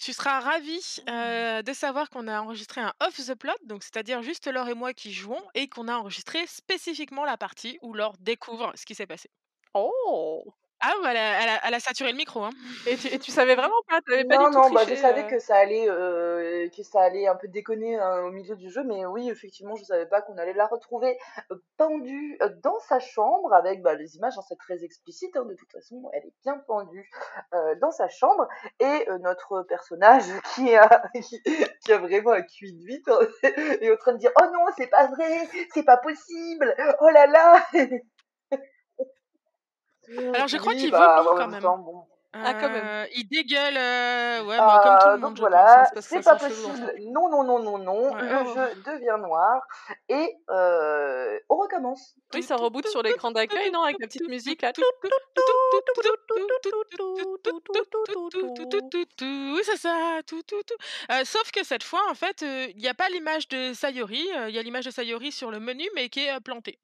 Tu seras ravi euh, de savoir qu'on a enregistré un off the plot, donc c'est-à-dire juste Laure et moi qui jouons, et qu'on a enregistré spécifiquement la partie où Laure découvre ce qui s'est passé. Oh ah, bah, elle a, elle, a, saturé le micro. Hein. Et, tu, et tu savais vraiment pas, pas Non, du tout non, bah, je savais que ça allait, euh, que ça allait un peu déconner hein, au milieu du jeu, mais oui, effectivement, je savais pas qu'on allait la retrouver pendue dans sa chambre avec bah, les images, hein, c'est très explicite, hein, de toute façon, elle est bien pendue dans sa chambre, et notre personnage qui a, qui, a vraiment un cuit de vite est en train de dire oh non, c'est pas vrai, c'est pas possible, oh là là. Alors je crois qu'il bah, vaut quand même. Ah, quand même. Heu, il dégueule, heu, ouais, bah, comme tout le Heu, monde, donc pense, hein, voilà, c'est pas sa possible. Non, non, non, non, non, Ouais, le oh. jeu devient noir et heu, on recommence. Oui, ça reboot sur l'écran d'accueil, non? Avec la petite musique là. Oui, c'est ça, tout, tout, tout. Heu, sauf que cette fois, en fait, il y a pas l'image de Sayori, il y a l'image de Sayori sur le menu, mais qui est, plantée.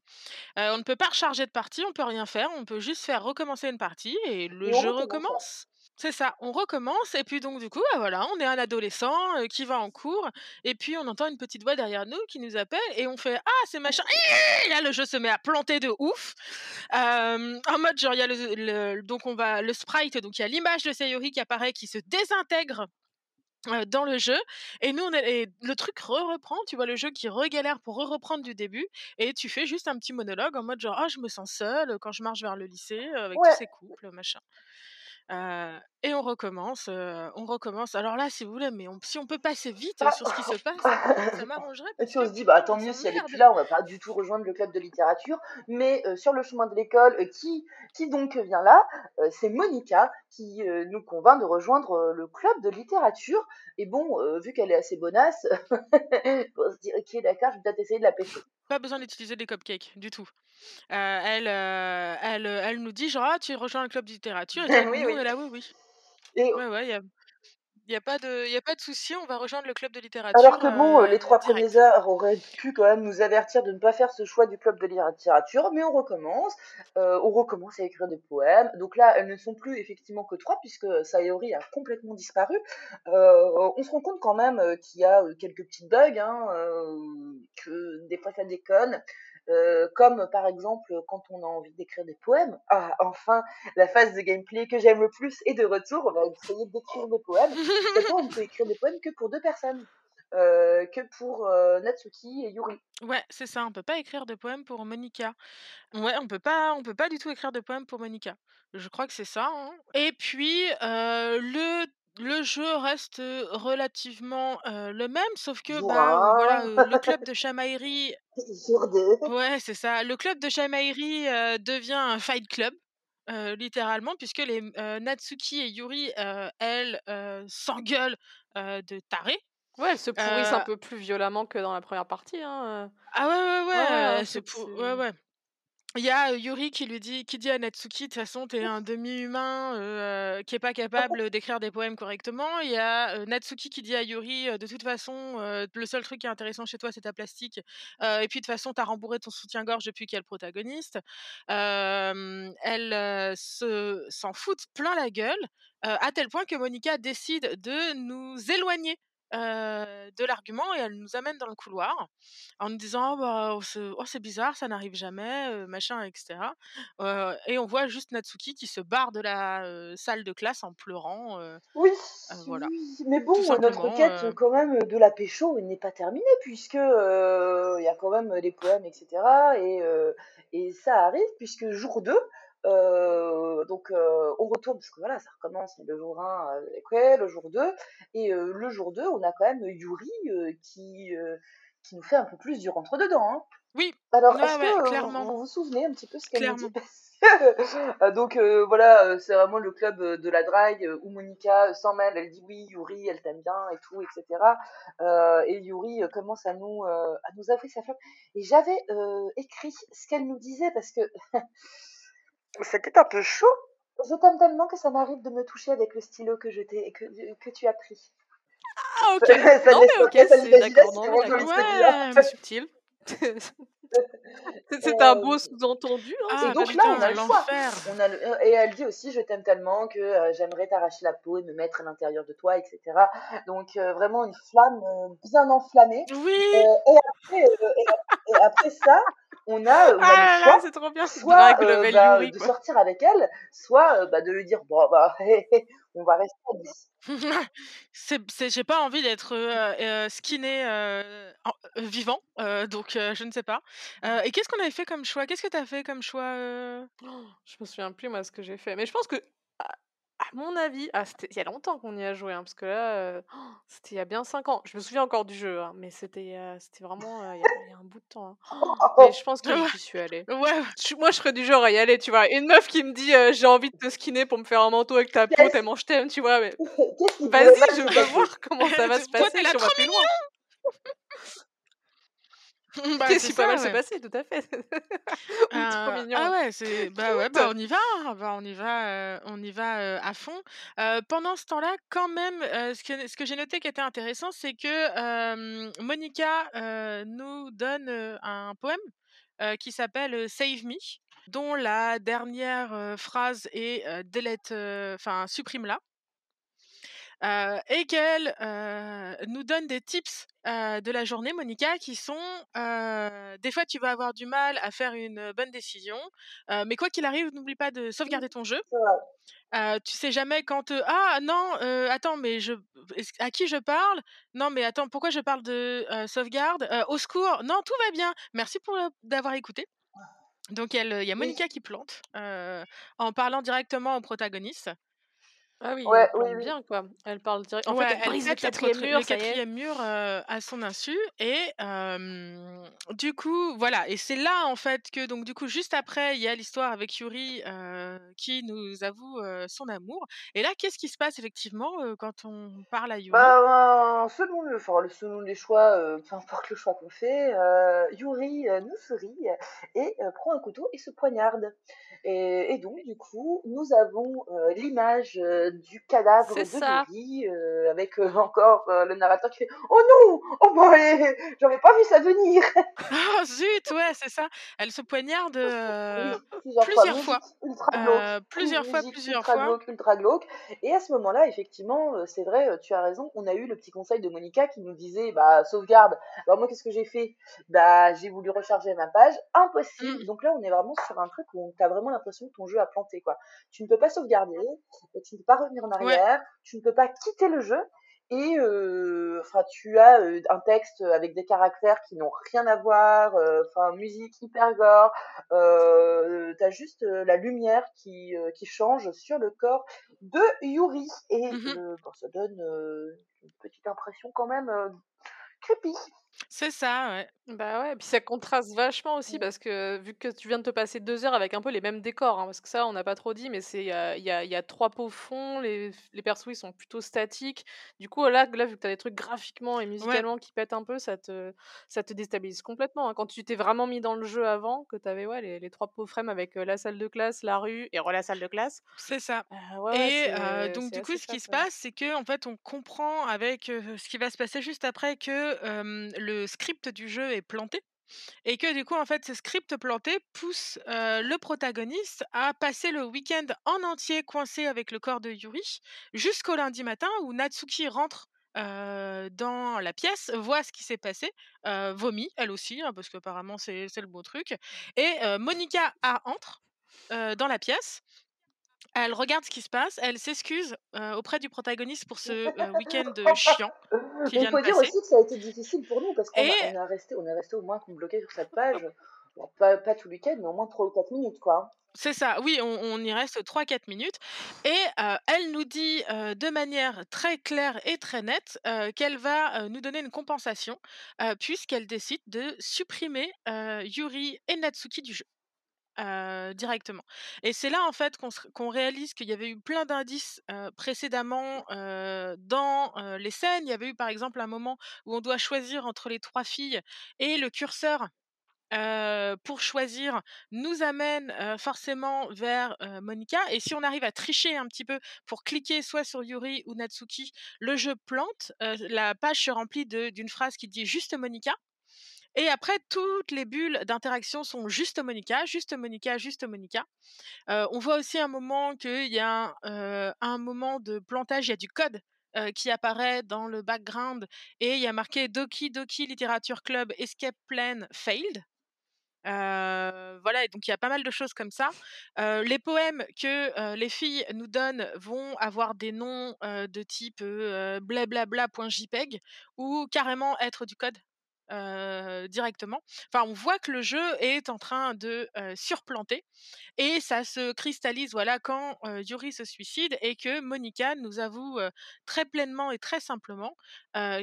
On ne peut pas recharger de partie, on peut rien faire, on peut juste faire recommencer une partie et le Et jeu recommence. Recommence. C'est ça, on recommence et puis donc du coup, bah, voilà, on est un adolescent, qui va en cours et puis on entend une petite voix derrière nous qui nous appelle et on fait: «Ah, c'est machin» et là, le jeu se met à planter de ouf. En mode genre, il y a le le donc on va le sprite, donc il y a l'image de Sayori qui apparaît, qui se désintègre, dans le jeu et nous on est et le truc re-reprend, tu vois le jeu qui regalère pour re-reprendre du début et tu fais juste un petit monologue en mode genre: «Ah, je me sens seul, heu, quand je marche vers le lycée, avec tous ces couples, machin». Et on recommence, on recommence. Alors là, si vous voulez, mais on si on peut passer vite, Bah, sur ce qui se passe, ça m'arrangerait et puis on se dit: «Bah, tant mieux si elle est plus là, on va pas du tout rejoindre le club de littérature». Mais sur le chemin de l'école, qui qui donc vient là? C'est Monica qui, nous convainc de rejoindre, le club de littérature et bon, vu qu'elle est assez bonasse, on se dit: «OK, d'accord, je vais peut-être essayer de la pécho». Pas besoin d'utiliser des cupcakes, du tout. Elle, elle, elle nous dit genre: «Ah, tu rejoins le club de littérature?» et. Oui, Nous, on oui est là: «Oui, oui. et Ouais, ouais, il y a il y a pas de il y a pas de souci, on va rejoindre le club de Alors littérature, que bon, heu, les heu, 3 premières direct». heures auraient pu quand même nous avertir de ne pas faire ce choix du club de littérature, mais on recommence, heu, on recommence à écrire des poèmes. Donc là, elles ne sont plus effectivement que 3 puisque Sayori a complètement disparu. Heu, on se rend compte quand même, qu'il y a, quelques petites bugs, hein, que des fois ça déconne. Heu, comme par exemple, quand on a envie d'écrire des poèmes. Ah, enfin, la phase de gameplay que j'aime le plus est de retour. On va essayer d'écrire des poèmes. On peut écrire des poèmes que pour 2 personnes, heu, que pour, heu, Natsuki et Yuri. Ouais, c'est ça, on peut pas écrire de poèmes pour Monica. Ouais, on peut pas on peut pas du tout écrire de poèmes pour Monica. Je crois que c'est ça, hein et puis, heu, le le jeu reste, relativement, le même, sauf que, bah, voilà, 1, heu, le club de 2. ouais, c'est ça, le club de chamaillerie, heu, devient un fight club, littéralement puisque les, Natsuki et Yuri, elles, s'engueulent, de tarés. Ouais, elles se pourrissent un peu plus violemment que dans la première partie, hein, ah ouais, ouais, Ouais, ouais, ouais, hein, pour ouais, ouais. Il y a, Yuri qui lui dit qui dit à Natsuki: «De toute façon, tu es un demi-humain, qui est pas capable, d'écrire des poèmes correctement». Il y a, Natsuki qui dit à Yuri, «De toute façon, le seul truc qui est intéressant chez toi, c'est ta plastique, et puis de toute façon, tu as rembourré ton soutien-gorge depuis qu'il y a le protagoniste». Se s'en foutent plein la gueule, à tel point que Monica décide de nous éloigner, heu, de l'argument et elle nous amène dans le couloir en nous disant: «Oh bah, oh c'est oh c'est bizarre, ça n'arrive jamais, heu, machin et cetera». Heu et on voit juste Natsuki qui se barre de la, salle de classe en pleurant, Oui, heu, voilà, oui, mais bon, notre simplement, quête, heu quand même, de la pécho n'est pas terminée puisque, il y a quand même, les poèmes et cetera et et ça arrive puisque jour 2, heu, donc heu, on retourne parce que voilà, ça recommence le jour 1 avec ouais, le jour 2 et le jour 2, on a quand même Yuri, heu, qui, qui nous fait un peu plus du rentre dedans, hein. oui, Alors, ouais, est-ce que, ouais, clairement, vous vous souvenez un petit peu ce qu'elle nous dit? donc voilà, c'est vraiment le club, de la drague, où Monica, s'en mêle. Elle dit: «Oui, Yuri, elle t'aime bien et tout et cetera». Heu et Yuri, commence à nous, à nous avouer sa flamme et j'avais, écrit ce qu'elle nous disait parce que c'était un peu chaud. «Je t'aime tellement que ça m'arrive de me toucher avec le stylo que je t'ai que que tu as pris». Ah OK! Ça Non laisse mais OK, c'est d'accord. Ouais! Subtil. C'est un beau Hem sous-entendu, hein, Et Ah donc là, on a le choix. l'enfer! On a le euh, et elle dit aussi: «Je t'aime tellement que, heu, j'aimerais t'arracher la peau et me mettre à l'intérieur de toi» et cetera. Donc heu, vraiment une flamme, bien enflammée. Oui! et après, heu et ap et après ça, on a, heu, on a le Ah là là, choix, c'est trop bien! soit, Drague level bah, Yuri, de sortir avec elle, soit, heu, bah, de lui dire: «Bon, bah, on va rester amis». C'est c'est j'ai pas envie d'être, heu, skinné, vivant, donc je ne sais pas. Et qu'est-ce qu'on avait fait comme choix? Qu'est-ce que tu as fait comme choix, heu? Je me souviens plus moi ce que j'ai fait, mais je pense que À mon avis, ah c'était il y a longtemps qu'on y a joué, hein, parce que là, heu, c'était il y a bien 5 ans. Je me souviens encore du jeu, hein, mais c'était, c'était vraiment, heu, il y a il y a un bout de temps, hein. Mais je pense que j'y suis allée. Ouais, Je moi, je serais du genre à y aller, tu vois? Une meuf qui me dit, heu: «J'ai envie de te skinner pour me faire un manteau avec ta peau tellement je t'aime», tu vois? Mais vas-y, je veux voir comment ça va se Toi, t'es passer si on va trop loin. Bah, c'est peut mal ça, se ouais. passer, tout à fait. Trop mignon. ah ouais, c'est bah, ouais, bah, on y va, hein, bah, on y va, heu, on y va, heu, à fond. Pendant ce temps-là, quand même, ce que ce que j'ai noté qui était intéressant, c'est que, Monica, nous donne, un poème, qui s'appelle, «Save me», dont la dernière, phrase est, delete, enfin supprime-la. Et qu'elle, nous donne des tips, de la journée, Monica, qui sont, des fois tu vas avoir du mal à faire une, bonne décision, mais quoi qu'il arrive, n'oublie pas de Mmh, sauvegarder ton jeu. tu sais jamais quand, «Ah non, attends, mais je à qui je parle? Non, mais attends, pourquoi je parle de, sauvegarde? Au secours! Non, tout va bien. Merci pour, d'avoir écouté». Donc elle, heu, il y a. Monica qui plante, en parlant directement au protagoniste. Ah oui, Ouais, elle oui, plante oui. bien, quoi. Elle parle direct en fait, Ouais, elle elle brise le pète le 4e quatre mur, le ça y est. 4e mur, heu, à son insu et du coup, voilà et c'est là, en fait, que donc du coup, juste après, il y a l'histoire avec Yuri, heu, qui nous avoue, heu, son amour et là, qu'est-ce qui se passe effectivement, quand on parle à Yuri? Ben, selon le enfin, le selon les choix, heu, peu importe le choix qu'on fait, Yuri, nous sourit et prend un couteau et se poignarde et et donc du coup, nous avons, l'image, heu, du cadavre de ça. Heu, avec, heu, encore, le narrateur qui fait: «Oh non! Oh bah, j'avais pas vu ça venir!» Oh zut! Ouais, c'est ça. Elle se poignarde, plusieurs fois. plusieurs fois, plusieurs fois, ultra glauque, ultra glauque. Et à ce moment-là, effectivement, c'est vrai, tu as raison, on a eu le petit conseil de Monica qui nous disait: «Bah, sauvegarde». Alors moi, qu'est-ce que j'ai fait? Bah, j'ai voulu recharger ma page, impossible. Mmh. Donc là, on est vraiment sur un truc où tu as vraiment l'impression que ton jeu a planté, quoi. Tu ne peux pas sauvegarder, et tu ne peux pas revenir en Ouais. arrière, tu ne peux pas quitter le jeu et heu, enfin, tu as, heu, un texte avec des caractères qui n'ont rien à voir, heu, enfin, musique hyper gore, heu, tu as juste, la lumière qui, qui change sur le corps de Yuri et Mmh heu, bah, ça donne, une petite impression quand même, creepy. C'est ça, ouais. Bah, ouais, puis ça contraste vachement aussi Mmh. parce que vu que tu viens de te passer 2 heures avec un peu les mêmes décors, hein, parce que ça, on n'a pas trop dit, mais c'est, il y a y a 3 pots fonds, les les persos, ils sont plutôt statiques. Du coup, là là, vu que tu as des trucs graphiquement et Ouais. musicalement qui pètent un peu, ça te ça te déstabilise complètement, hein. Quand tu t'es vraiment mis dans le jeu avant, que tu avais, ouais, les les 3 pots frames avec, heu, la salle de classe, la rue et re la salle de classe, C'est ça. ouais, ouais, Et donc du coup, ce qui se passe, c'est qu'en fait, on comprend avec, ce qui va se passer juste après que, le script du jeu est planté et que du coup, en fait, ce script planté pousse, le protagoniste à passer le week-end en entier coincé avec le corps de Yuri, jusqu'au lundi matin où Natsuki rentre, dans la pièce, voit ce qui s'est passé, vomit elle aussi, hein, parce qu'apparemment c'est le beau truc et Monica a entre, dans la pièce elle regarde ce qui se passe, elle s'excuse, auprès du protagoniste pour ce, week-end, chiant qui vient de faut dire passer aussi que ça a été difficile pour nous parce qu'on a et on a resté on est resté au moins bloqué sur cette page, bon pas pas tout le week-end, mais au moins 3 ou 4 minutes, quoi, hein. c'est ça, oui, on on y reste trois quatre minutes et elle nous dit, de manière très claire et très nette, qu'elle va, nous donner une compensation, puisqu'elle décide de supprimer, Yuri et Natsuki du jeu. Directement et c'est là, en fait, qu'on se qu'on réalise qu'il y avait eu plein d'indices, précédemment, dans, les scènes. Il y avait eu, par exemple, un moment où on doit choisir entre les 3 filles et le curseur, pour choisir nous amène, forcément vers, Monica et si on arrive à tricher un petit peu pour cliquer soit sur Yuri ou Natsuki, le jeu plante, la page se remplit d'une phrase qui dit juste Monica et après toutes les bulles d'interaction sont juste Monica, juste Monica, juste Monica. On voit aussi un moment qu'il y a un, moment de plantage, il y a du code, qui apparaît dans le background et il y a marqué Doki Doki Literature Club Escape Plan Failed. Voilà donc il y a pas mal de choses comme ça. Les poèmes que, les filles nous donnent vont avoir des noms, de type, heu, blablabla.jpg ou carrément être du code. Directement. Enfin, on voit que le jeu est en train de surplanter et ça se cristallise voilà quand Yuri se suicide et que Monica nous avoue très pleinement et très simplement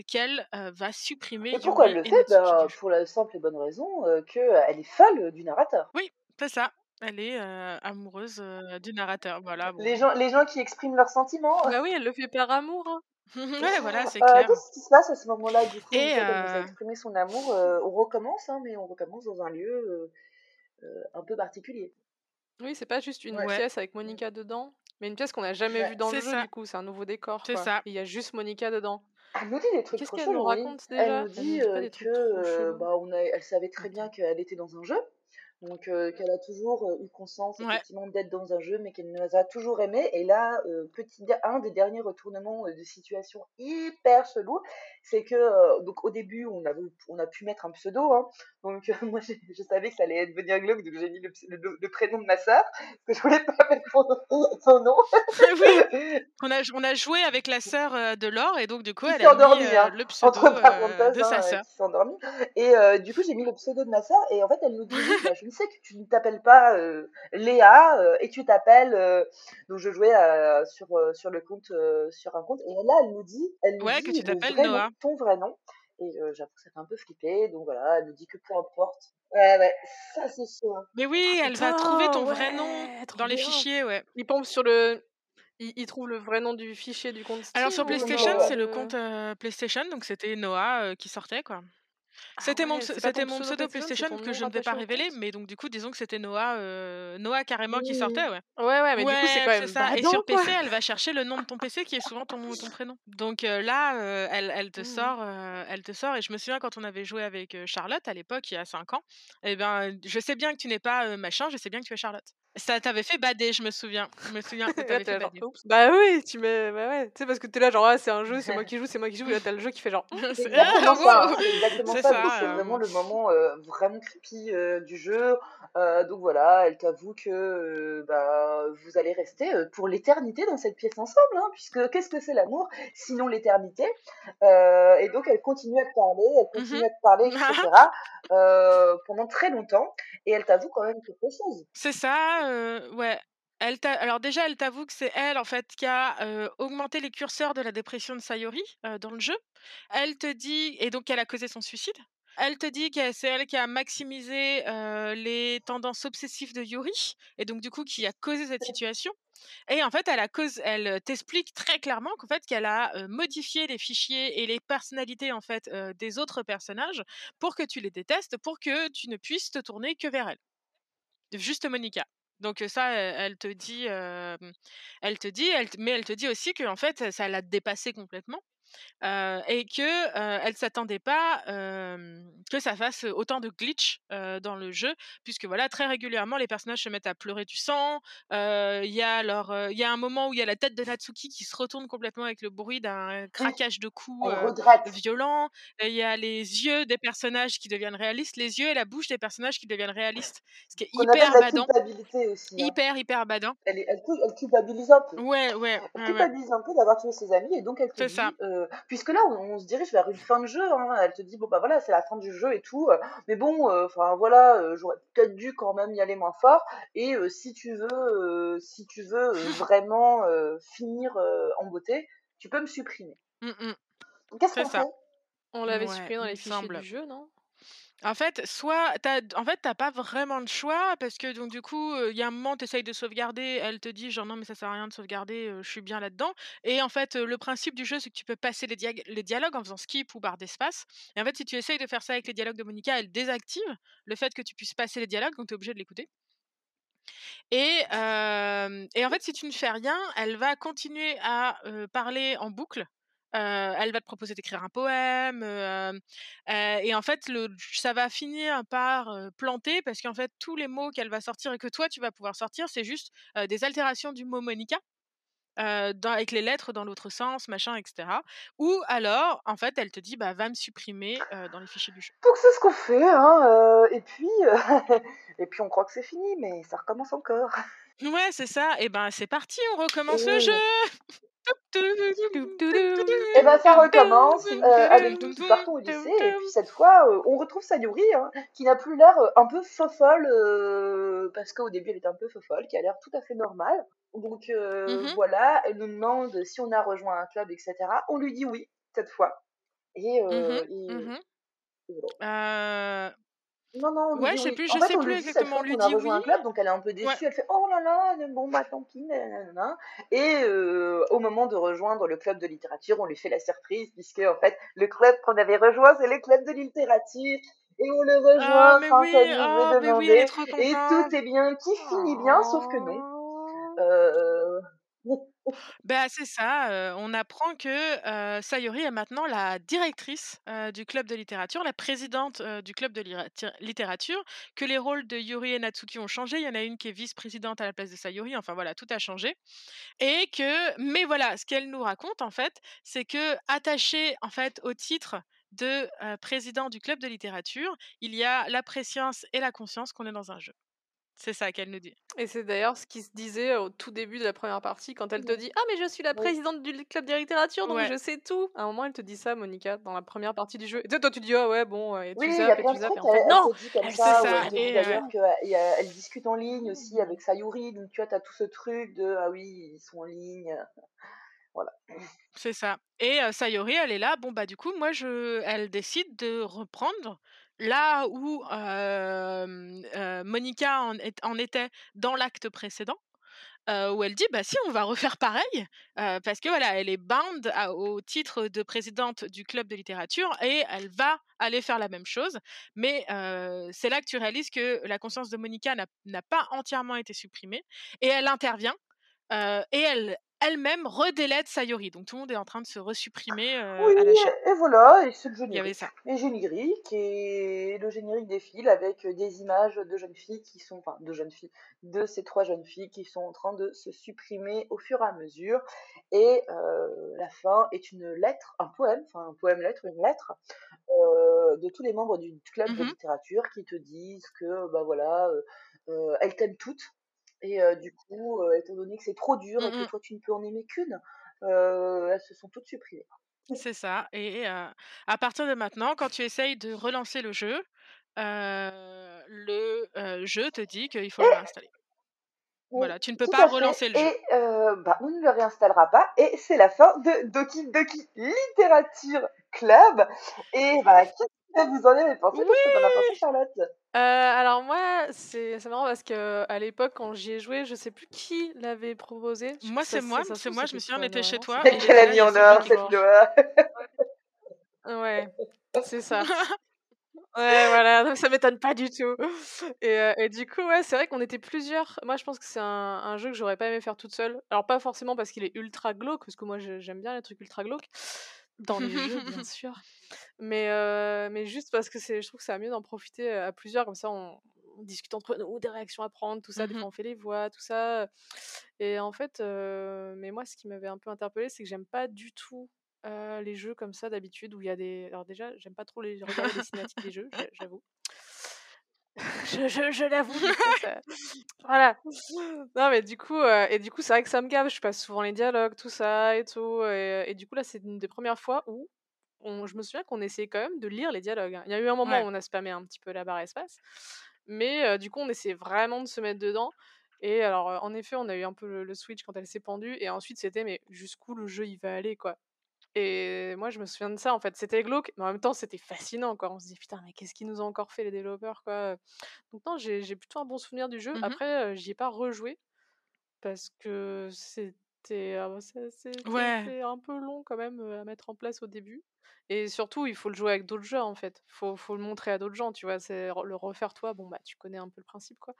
qu'elle va supprimer. Et pourquoi elle le fait? bah, Pour la simple et bonne raison qu'elle est folle du narrateur. Oui, c'est ça. Elle est amoureuse du narrateur. Voilà. Les gens, les gens qui expriment leurs sentiments. Bah oui, elle le fait par amour. Hein. Ouais, voilà, c'est clair. Qu'est-ce qui se passe à ce moment-là Du coup, et elle nous a exprimé son amour. on recommence, hein, mais on recommence dans un lieu un peu particulier. Oui, c'est pas juste une pièce avec Monica dedans, mais une pièce qu'on n'a jamais vue dans le jeu, du coup, c'est un nouveau décor. C'est ça. Il y a juste Monica dedans. Elle nous dit des trucs Qu'est-ce qu'elle nous raconte déjà? Elle nous dit, que bah, on a, elle savait très bien qu'elle était dans un jeu, donc euh, qu'elle a toujours euh, eu conscience effectivement d'être dans un jeu, mais qu'elle nous a toujours aimé. Et là, euh, petit, un des derniers retournements de situation hyper chelou, c'est que donc au début on a, on a pu mettre un pseudo, hein. donc moi je savais que ça allait devenir glauque, donc j'ai mis le, prénom de ma sœur, parce que je voulais pas mettre son, nom. oui. on, a, on a joué avec la sœur de Laure, et donc du coup elle a mis hein, le pseudo de sa hein, sœur. Et du coup j'ai mis le pseudo de ma sœur, et en fait elle nous dit, bah, je ne sais que tu ne t'appelles pas Léa, et tu t'appelles... donc je jouais sur, sur le compte, sur un compte, et là elle nous dit, elle nous ouais, dit que tu t'appelles Noah ton vrai nom. Et j'avoue que ça fait un peu flipper. Donc voilà, elle nous dit que peu importe. Ouais, ouais, ça c'est sûr. Mais oui, ah, elle va trouver ton vrai nom dans les fichiers, ouais. Il pompe sur le. Il, trouve le vrai nom du fichier du compte Alors sur PlayStation, c'est le compte PlayStation, donc c'était Noah qui sortait, quoi. Ah c'était mon, c'était mon pseudo PlayStation que je ne vais pas révéler, mais donc du coup, disons que c'était Noah, euh, Noah carrément qui sortait, ouais. Ouais, ouais, mais du coup, c'est quand même. Ça. Et sur PC, elle va chercher le nom de ton PC qui est souvent ton, ton prénom. Donc euh, là, euh, elle, elle, te mmh. sort, elle te sort. Et je me souviens quand on avait joué avec Charlotte à l'époque, il y a 5 ans, et eh ben, je sais bien que tu n'es pas machin, je sais bien que tu es Charlotte. Ça t'avait fait bader, je me souviens. Je me souviens que t'avais fait bader. Bah oui, tu mets. Bah ouais. Tu sais, parce que t'es là, genre, ah, c'est un jeu, c'est moi qui joue, c'est moi qui joue. Et là, t'as le jeu qui fait genre. c'est exactement ça. C'est exactement ça. C'est vraiment le moment euh, vraiment creepy euh, du jeu. Euh, donc voilà, elle t'avoue que bah, vous allez rester pour l'éternité dans cette pièce ensemble. Hein, puisque qu'est-ce que c'est l'amour sinon l'éternité? Et donc, elle continue à te parler, elle continue mmh à te parler, etc. pendant très longtemps. Et elle t'avoue quand même quelque chose. C'est ça ouais. Elle alors déjà, elle t'avoue que c'est elle, en fait, qui a, augmenté les curseurs de la dépression de Sayori, dans le jeu. Elle te dit et donc elle a causé son suicide. Elle te dit que c'est elle qui a maximisé, les tendances obsessives de Yuri et donc du coup qui a causé cette situation et en fait, elle a cause elle, t'explique très clairement qu'en fait, qu'elle a, modifié les fichiers et les personnalités, en fait, des autres personnages pour que tu les détestes, pour que tu ne puisses te tourner que vers elle. Juste Monica. Donc ça, elle, te dit, elle te dit, elle, mais elle te dit aussi que en fait, ça l'a dépassé complètement et que elle s'attendait pas que ça fasse autant de glitch dans le jeu, puisque voilà très régulièrement les personnages se mettent à pleurer du sang. Il y a alors il y a un moment où il y a la tête de Natsuki qui se retourne complètement avec le bruit d'un craquage de coups violent. Il y a les yeux des personnages qui deviennent réalistes, les yeux et la bouche des personnages qui deviennent réalistes, ce qui est hyper badant. Aussi, hein. Hyper hyper badant. Elle, elle, elle, culpabilise un peu. Ouais ouais. Elle culpabilise un peu d'avoir tué ses amis et donc elle te dit ça puisque là, on, se dirige vers une fin de jeu. Hein. Elle te dit bon bah voilà, c'est la fin du jeu et tout. Euh, mais bon, euh, enfin voilà, euh, j'aurais peut-être dû quand même y aller moins fort. Et si tu veux, si tu veux vraiment finir en beauté, tu peux me supprimer. Mmh, mmh. Qu'est-ce qu'on fait? On l'avait supprimé dans les fichiers du jeu, non? En fait, soit t'as en fait, t'as pas vraiment de choix parce que donc du coup, il y a un moment, tu essayes de sauvegarder, elle te dit genre: «Non mais ça sert à rien de sauvegarder, je suis bien là-dedans» et en fait, le principe du jeu, c'est que tu peux passer les dialogues en faisant skip ou barre d'espace. Et en fait, si tu essayes de faire ça avec les dialogues de Monica, elle désactive le fait que tu puisses passer les dialogues, donc tu es obligé de l'écouter. Et et en fait, si tu ne fais rien, elle va continuer à, parler en boucle elle va te proposer d'écrire un poème. et en fait, ça va finir par planter parce qu'en fait, tous les mots qu'elle va sortir et que toi, tu vas pouvoir sortir, c'est juste des altérations du mot Monica. avec les lettres dans l'autre sens, machin, etc. Ou alors, en fait, elle te dit, bah, va me supprimer dans les fichiers du jeu. Donc c'est ce qu'on fait, hein, et puis, et puis on croit que c'est fini, mais ça recommence encore. Ouais, c'est ça. Et ben c'est parti, on recommence le jeu. Et ben ça recommence avec nous qui partons au lycée et puis cette fois on retrouve Sayuri hein, qui n'a plus l'air un peu fofolle parce qu'au début elle était un peu fofolle qui a l'air tout à fait normale. Donc mmh voilà elle nous demande si on a rejoint un club etc on lui dit oui cette fois. Et, mmh et... Non, non, ouais, je sais plus, je sais plus exactement. On lui dit oui. un club, donc elle est un peu déçue. Elle fait Oh là là, bon, bah tant pis. Et euh, au moment de rejoindre le club de littérature, on lui fait la surprise, puisque en fait, le club qu'on avait rejoint, c'est le club de littérature. Et on le rejoint ah, sans oui, ah, demander. Oui, et tout est bien, qui finit bien, sauf que non. Oh. Euh... Bah, c'est ça, on apprend que, Sayori est maintenant la directrice, du club de littérature, la présidente, du club de littérature, que les rôles de Yuri et Natsuki ont changé. Il y en a une qui est vice-présidente à la place de Sayori, enfin voilà, tout a changé et que mais voilà, ce qu'elle nous raconte en fait, c'est que attaché en fait, au titre de, président du club de littérature, il y a la préscience et la conscience qu'on est dans un jeu. C'est ça qu'elle nous dit. Et c'est d'ailleurs ce qui se disait au tout début de la première partie quand elle te dit Ah, mais je suis la présidente du club de littérature, donc je sais tout. À un moment, elle te dit ça, Monica, dans la première partie du jeu. Et toi, tu dis Ah, ouais, bon, et tu zappes, et tu zappes. Et en fait, non C'est ça. Et d'ailleurs, qu'elle discute en ligne aussi avec Sayuri, donc tu vois, tu as tout ce truc de Ah oui, ils sont en ligne. Voilà. C'est ça. Et Sayori, elle est là. Bon, bah, du coup, moi, je... elle décide de reprendre là où Monica en, était dans l'acte précédent, où elle dit bah si on va refaire pareil parce que voilà elle est bound au titre de présidente du club de littérature et elle va aller faire la même chose mais c'est là que tu réalises que la conscience de Monica n'a pas entièrement été supprimée et elle intervient et elle elle-même redélète Sayori. Donc tout le monde est en train de se resupprimer oui, à la chaîne. Et voilà, et c'est le générique. Il y avait ça. Et générique, et le générique défile avec des images de jeunes filles qui sont, enfin de jeunes filles, de ces trois jeunes filles qui sont en train de se supprimer au fur et à mesure. Et la fin est une lettre, un poème, enfin un poème-lettre, une lettre, de tous les membres du club de mmh littérature qui te disent que, bah voilà, elles t'aiment toutes et du coup, étant donné que c'est trop dur et que mmh toi tu ne peux en aimer qu'une, elles se sont toutes supprimées. C'est ça. Et à partir de maintenant, quand tu essayes de relancer le jeu, le jeu te dit qu'il faut le réinstaller. Voilà, tu ne peux pas relancer le jeu. Et bah, on ne le réinstallera pas. Et c'est la fin de Doki Doki Littérature Club. Et bah, qu'est-ce que vous en avez pensé Qu'est-ce que t'en as pensé, Charlotte? Euh, alors moi, c'est marrant parce que à l'époque, quand j'y ai joué, je sais plus qui l'avait proposé. Moi, c'est moi, c'est moi. Je me souviens, on était chez toi. Et qu'elle a mis en or cette loi. Ouais, c'est ça. Ouais, voilà, donc ça m'étonne pas du tout. Et, euh, et du coup, ouais, c'est vrai qu'on était plusieurs. Moi, je pense que c'est un, un jeu que j'aurais pas aimé faire toute seule. Alors, pas forcément parce qu'il est ultra glauque, parce que moi, j'aime bien les trucs ultra glauques. Dans les jeux, bien sûr. Mais, euh, mais juste parce que je trouve que c'est mieux d'en profiter à plusieurs, comme ça on, discute entre nous, des réactions à prendre, tout ça, des mmh fois on fait les voix, tout ça. Et en fait, mais moi ce qui m'avait un peu interpellé, c'est que j'aime pas du tout les jeux comme ça d'habitude où il y a des. Alors déjà, j'aime pas trop les, regarder les cinématiques des jeux, j'avoue. je, je, je l'avoue. voilà. Non, mais du coup, et du coup, c'est vrai que ça me gave. Je passe souvent les dialogues, tout ça et tout. Et, et du coup, là, c'est une des premières fois où je me souviens qu'on essayait quand même de lire les dialogues. Hein. Il y a eu un moment où on a spammé un petit peu la barre espace, mais du coup, on essayait vraiment de se mettre dedans. Et alors, en effet, on a eu un peu le, switch quand elle s'est pendue, et ensuite, c'était mais jusqu'où le jeu il va aller, quoi? Et moi, je me souviens de ça, en fait. C'était glauque, mais en même temps, c'était fascinant, quoi. On se dit, putain, mais qu'est-ce qu'ils nous ont encore fait, les développeurs, quoi? Donc, non, j'ai plutôt un bon souvenir du jeu. Mmh Après, j'y ai pas rejoué, parce que c'était ah, ouais. un peu long, quand même, à mettre en place au début. Et surtout, il faut le jouer avec d'autres joueurs, en fait. Faut, faut le montrer à d'autres gens, tu vois. C'est le refaire toi, bon, bah, tu connais un peu le principe, quoi.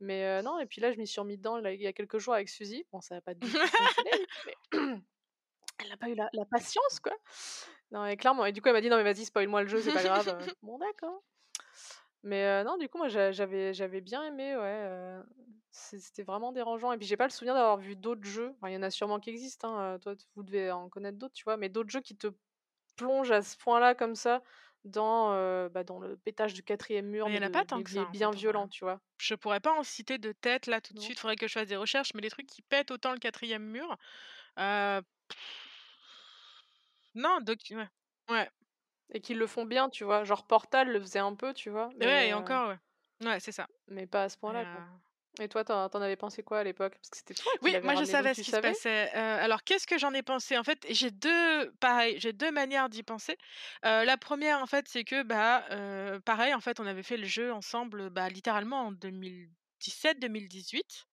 Mais non, et puis là, je m'y suis remis dedans il y a quelques jours avec Suzy. Bon, ça n'a pas du tout fonctionné, mais elle n'a pas eu la, patience, quoi. Non, et clairement. Et du coup, elle m'a dit, non, mais vas-y, spoil-moi le jeu, c'est pas grave. bon, d'accord. Mais non, du coup, moi, j'avais, j'avais bien aimé, ouais. c'était vraiment dérangeant et puis j'ai pas le souvenir d'avoir vu d'autres jeux, il y en a sûrement qui existent, hein, toi vous devez en connaître d'autres, tu vois? Mais d'autres jeux qui te plongent à ce point-là comme ça dans, bah, dans le pétage du quatrième mur, il y mais en a pas tant que ça, bien violent, tu vois? Je pourrais pas en citer de tête là tout de suite, faudrait que je fasse des recherches, mais les trucs qui pètent autant le quatrième mur, non, donc ouais. Ouais. Et qu'ils le font bien, tu vois? Genre Portal le faisait un peu, tu vois? Ouais et encore, ouais. Ouais, c'est ça. Mais pas à ce point-là, quoi. Et toi, tu en avais pensé quoi à l'époque? Parce que c'était toi qui Oui, moi je savais ce qui se passait. Heu, alors qu'est-ce que j'en ai pensé? En fait, j'ai 2 pareil, j'ai 2 manières d'y penser. Heu, la 1re en fait, c'est que, bah, heu, pareil en fait, on avait fait le jeu ensemble, bah, littéralement en 2017-2018.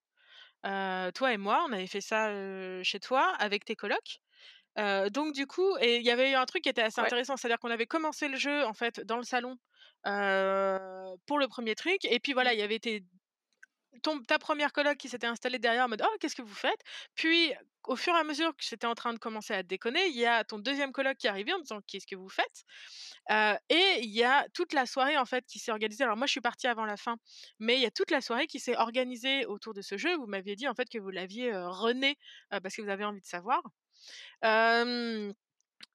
Heu, toi et moi, on avait fait ça, chez toi avec tes colocs. Donc du coup et il y avait eu un truc qui était assez Ouais. intéressant, c'est-à-dire qu'on avait commencé le jeu en fait dans le salon, pour le 1er truc et puis voilà, Mmh. il y avait tes ton ta 1re coloc qui s'était installée derrière en mode: «Oh qu'est-ce que vous faites?» puis au fur et à mesure que c'était en train de commencer à déconner, il y a ton 2e coloc qui est arrivé en disant: «Qu'est-ce que vous faites?» heu et il y a toute la soirée en fait qui s'est organisée. Alors moi je suis partie avant la fin, mais il y a toute la soirée qui s'est organisée autour de ce jeu. Vous m'aviez dit en fait que vous l'aviez, heu, runné, heu, parce que vous avez envie de savoir.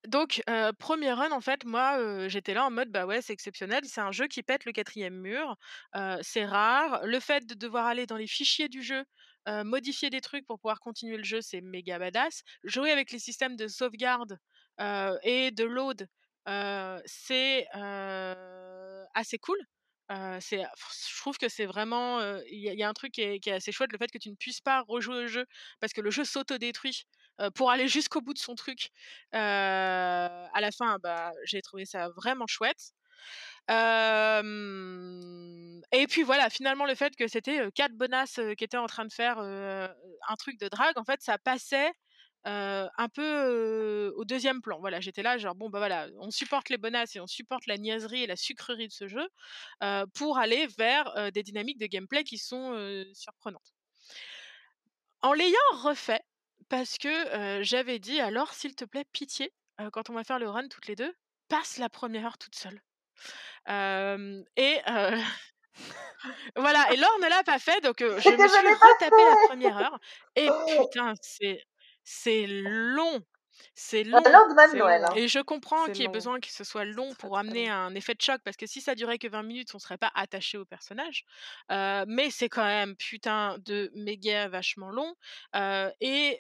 Donc 1er run en fait, moi, j'étais là en mode: «Bah ouais, c'est exceptionnel, c'est un jeu qui pète le 4e mur, c'est rare». Le fait de devoir aller dans les fichiers du jeu, modifier des trucs pour pouvoir continuer le jeu, c'est méga badass. Jouer avec les systèmes de sauvegarde, et de load, c'est, assez cool. Je trouve que c'est vraiment, il y a un truc qui est assez chouette, le fait que tu ne puisses pas rejouer au jeu parce que le jeu s'autodétruit, pour aller jusqu'au bout de son truc. À la fin, bah, j'ai trouvé ça vraiment chouette. Et puis voilà, finalement le fait que c'était, 4 bonasses, qui étaient en train de faire, un truc de drague, en fait, ça passait, un peu, au 2e plan. Voilà, j'étais là genre: «Bon, bah, voilà, on supporte les bonasses et on supporte la niaiserie et la sucrerie de ce jeu, pour aller vers, des dynamiques de gameplay qui sont, surprenantes». En l'ayant refait, parce que, j'avais dit: «Alors s'il te plaît, pitié, quand on va faire le run toutes les 2, passe la 1re heure toute seule». Et voilà et Laure ne l'a pas fait donc heu, je me suis retapée la 1re heure et putain, c'est c'est long, c'est long Noël, hein. et je comprends qu'il y ait long. besoin que ce soit long pour amener un effet de choc parce que si ça durait que 20 minutes, on serait pas attachés au personnage. Mais c'est quand même putain de méga vachement long, et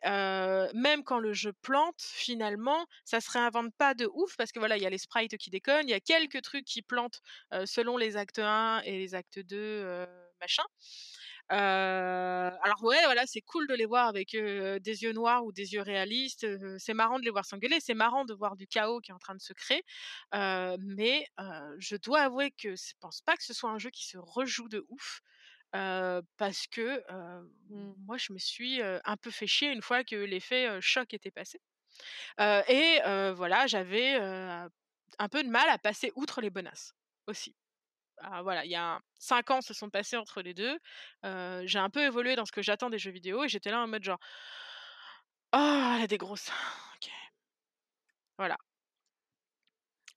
même quand le jeu plante, finalement, ça se réinvente pas de ouf parce que voilà, il y a les sprites qui déconnent, il y a quelques trucs qui plantent, selon les actes 1 et les actes 2, heu, machin. Heu, alors ouais, voilà, c'est cool de les voir avec, des yeux noirs ou des yeux réalistes, c'est marrant de les voir s'engueuler, c'est marrant de voir du chaos qui est en train de se créer, mais je dois avouer que je pense pas que ce soit un jeu qui se rejoue de ouf, parce que, Mmh. moi je me suis, un peu fait chier une fois que l'effet, choc était passé. Et voilà, j'avais, un peu de mal à passer outre les bonasses, aussi. Ah voilà, il y a 5 ans se sont passés entre les 2, heu, j'ai un peu évolué dans ce que j'attends des jeux vidéo et j'étais là en mode genre: «Oh, elle a des gros seins, OK». Voilà.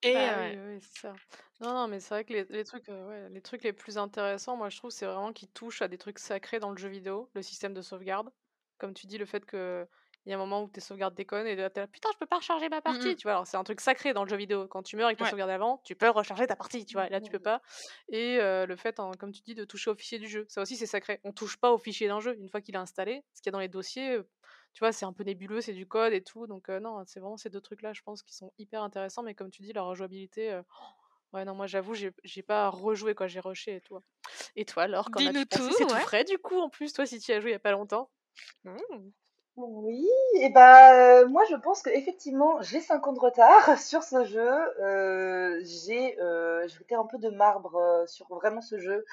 Et Bah, ouais. oui, oui, oui, c'est ça. Non, non, mais c'est vrai que les les trucs, ouais, les trucs les plus intéressants, moi, je trouve, c'est vraiment qu'ils touchent à des trucs sacrés dans le jeu vidéo, le système de sauvegarde. Comme tu dis, le fait qu'il y a un moment où tes sauvegardes déconnent et là, tu es là: «Putain, je peux pas recharger ma Mmh partie!» mh. tu vois? Alors c'est un truc sacré dans le jeu vidéo. Quand tu meurs et que tu Ouais. sauvegardé avant, tu peux recharger ta partie, tu vois? Et là, tu peux pas et le fait, hein, comme tu dis, de toucher aux fichiers du jeu, ça aussi, c'est sacré. On touche pas aux fichiers d'un jeu une fois qu'il est installé. Ce qu'il y a dans les dossiers, tu vois, c'est un peu nébuleux, c'est du code et tout donc non, c'est vraiment ces 2 trucs-là, je pense, qui sont hyper intéressants mais comme tu dis, la rejouabilité, ouais, non, moi, j'avoue, j'ai pas rejoué, quoi, j'ai rushé et tout. Et toi, alors, as-tu pensé? tout, C'est tout frais, du coup, en plus, toi, si tu y as joué il y a pas longtemps? Mmh. Oui et bah, heu, moi, je pense qu'effectivement, j'ai 5 ans de retard sur ce jeu. Heu, j'ai, j'étais un peu de marbre, sur vraiment ce jeu,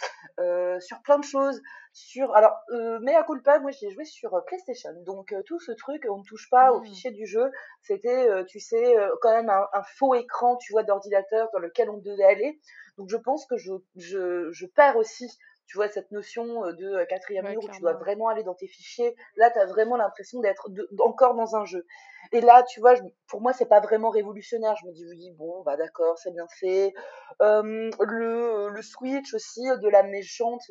sur plein de choses, sur alors, heu, mea culpa, moi, j'y ai joué sur, PlayStation. Donc tout ce truc, on ne touche pas aux Mmh. fichiers du jeu, c'était, tu sais, quand même un un faux écran, tu vois, d'ordinateur dans lequel on devait aller. Donc je pense que je je je perds aussi tu vois, cette notion de quatrième mur où tu dois vraiment aller dans tes fichiers. Là, tu as vraiment l'impression d'être encore dans un jeu. Et là, tu vois, pour moi, c'est pas vraiment révolutionnaire. Je me dis, oui, bon, bah d'accord, c'est bien fait. le, le switch aussi de la méchante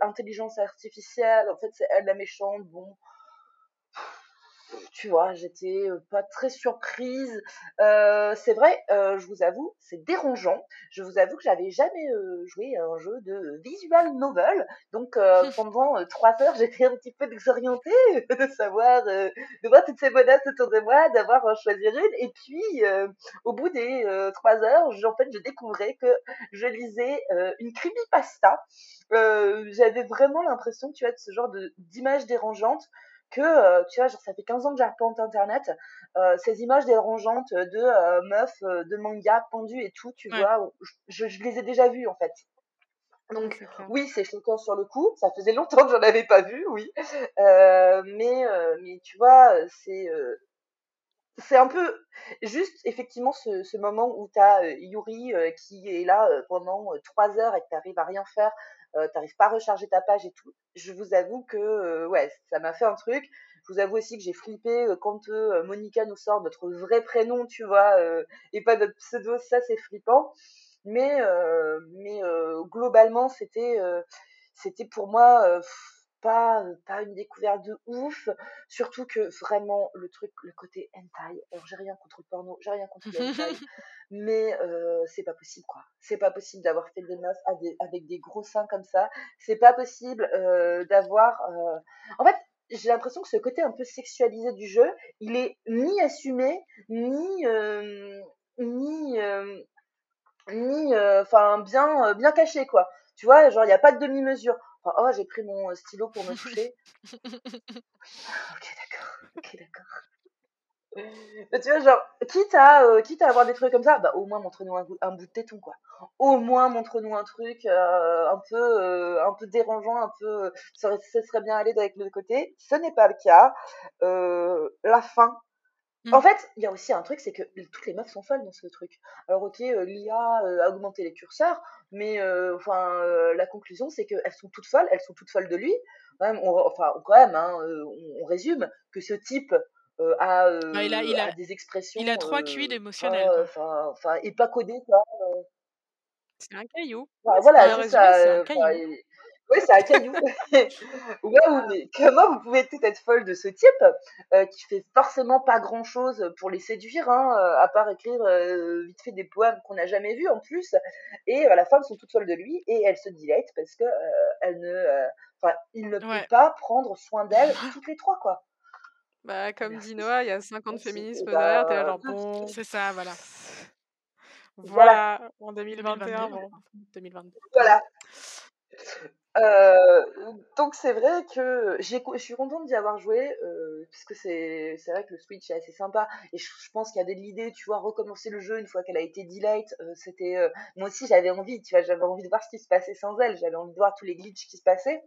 intelligence artificielle, en fait, c'est elle la méchante, bon tu vois, j'étais pas très surprise. c'est vrai, je vous avoue, c'est dérangeant. Je vous avoue que j'avais jamais joué à un jeu de visual novel, donc pendant trois heures, j'étais un petit peu désorientée de savoir, de voir toutes ces menaces autour de moi, d'avoir à choisir une. Et puis, au bout des trois heures, en fait, je découvrais que je lisais une creepypasta. j'avais vraiment l'impression, tu vois, de ce genre de d'images dérangeantes que, euh, tu vois, genre, ça fait 15 ans que j'arpente Internet, euh, ces images dérangeantes de euh, meufs de manga pendues et tout, tu vois, je, je, les ai déjà vues, en fait. Donc oui, c'est choquant sur le coup. Ça faisait longtemps que j'en avais pas vu, oui. Euh, mais mais tu vois, c'est c'est un peu juste effectivement ce, ce moment où tu as Yuri qui est là pendant trois heures et que tu arrives à rien faire euh, t'arrives pas à recharger ta page et tout. Je vous avoue que euh, ouais, ça m'a fait un truc. Je vous avoue aussi que j'ai flippé euh, quand Monica nous sort notre vrai prénom, tu vois, et pas notre pseudo. Ça, c'est flippant. Mais mais globalement, c'était c'était pour moi pas, pas une découverte de ouf. Surtout que vraiment, le truc, le côté hentai, alors j'ai rien contre le porno, j'ai rien contre le hentai, mais c'est pas possible, quoi. C'est pas possible d'avoir fait des meufs avec des gros seins comme ça. C'est pas possible d'avoir. En fait, j'ai l'impression que ce côté un peu sexualisé du jeu, il est ni assumé, ni. ni ni enfin bien bien caché quoi tu vois genre il n'y a pas de demi mesure oh, j'ai pris mon stylo pour me toucher. ok, d'accord. Ok, d'accord. Mais tu vois, genre, quitte à, quitte à avoir des trucs comme ça, bah au moins montre-nous un, un, bout de téton, quoi. Au moins montre-nous un truc un peu un peu dérangeant, un peu. Ça, serait, ça serait bien aller avec le côté. Ce n'est pas le cas. la fin, en mmh. fait, il y a aussi un truc, c'est que toutes les meufs sont folles dans ce truc. Alors ok, l'IA a augmenté les curseurs, mais enfin la conclusion c'est qu'elles sont toutes folles, elles sont toutes folles de lui. enfin quand même, hein, on, résume que ce type a, il a, il a, des expressions. Il a trois QI émotionnels. Enfin, enfin, et pas codé quoi. C'est un caillou. voilà, c'est ça. Oui, c'est un caillou. Waouh, mais comment vous pouvez tout être folle de ce type euh, qui fait forcément pas grand chose pour les séduire, hein, euh, à part écrire euh, vite fait des poèmes qu'on n'a jamais vus en plus. Et à la fin, elles sont toutes folles de lui et elles se dilatent parce que elles ne, enfin, il ne peut pas prendre soin d'elles toutes les trois, quoi. Bah, comme dit Noah, il y a 50 féminismes derrière, t'es là genre bon. C'est ça, voilà. Voilà, en 2021, bon, 2022. Voilà. Euh, donc c'est vrai que je suis contente d'y avoir joué, euh, puisque c'est, c'est vrai que le Switch est assez sympa, et je, pense qu'il y a des l'idée, tu vois, recommencer le jeu une fois qu'elle a été delete, euh, c'était, euh, moi aussi j'avais envie, tu vois, j'avais envie de voir ce qui se passait sans elle, j'avais envie de voir tous les glitches qui se passaient,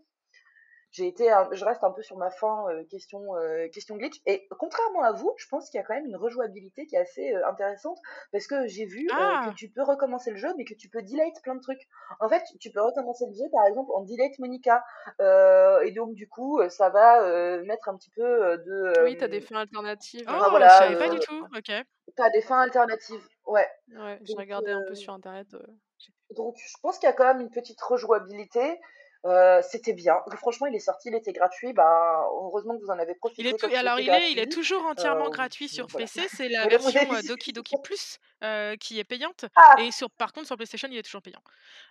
j'ai été, je reste un peu sur ma fin euh, question euh, question glitch. Et contrairement à vous, je pense qu'il y a quand même une rejouabilité qui est assez euh, intéressante parce que j'ai vu que ah! tu peux recommencer le jeu, mais que tu peux delete plein de trucs. En fait, tu peux recommencer le jeu par exemple en delete Monica, et donc du coup, ça va mettre un petit peu de. oui, t'as des fins alternatives. Oh, voilà, je savais pas du tout. Ok. T'as des fins alternatives, ouais. Ouais, j'ai regardé un peu sur internet. donc, je pense qu'il y a quand même une petite rejouabilité. Euh, c'était bien. Franchement, il est sorti, il était gratuit. Bah, heureusement que vous en avez profité. Il est alors, il est, il est toujours entièrement euh, gratuit sur PC. C'est la version euh, Doki Doki Plus qui est payante. Ah! Et sur, par contre, sur PlayStation, il est toujours payant.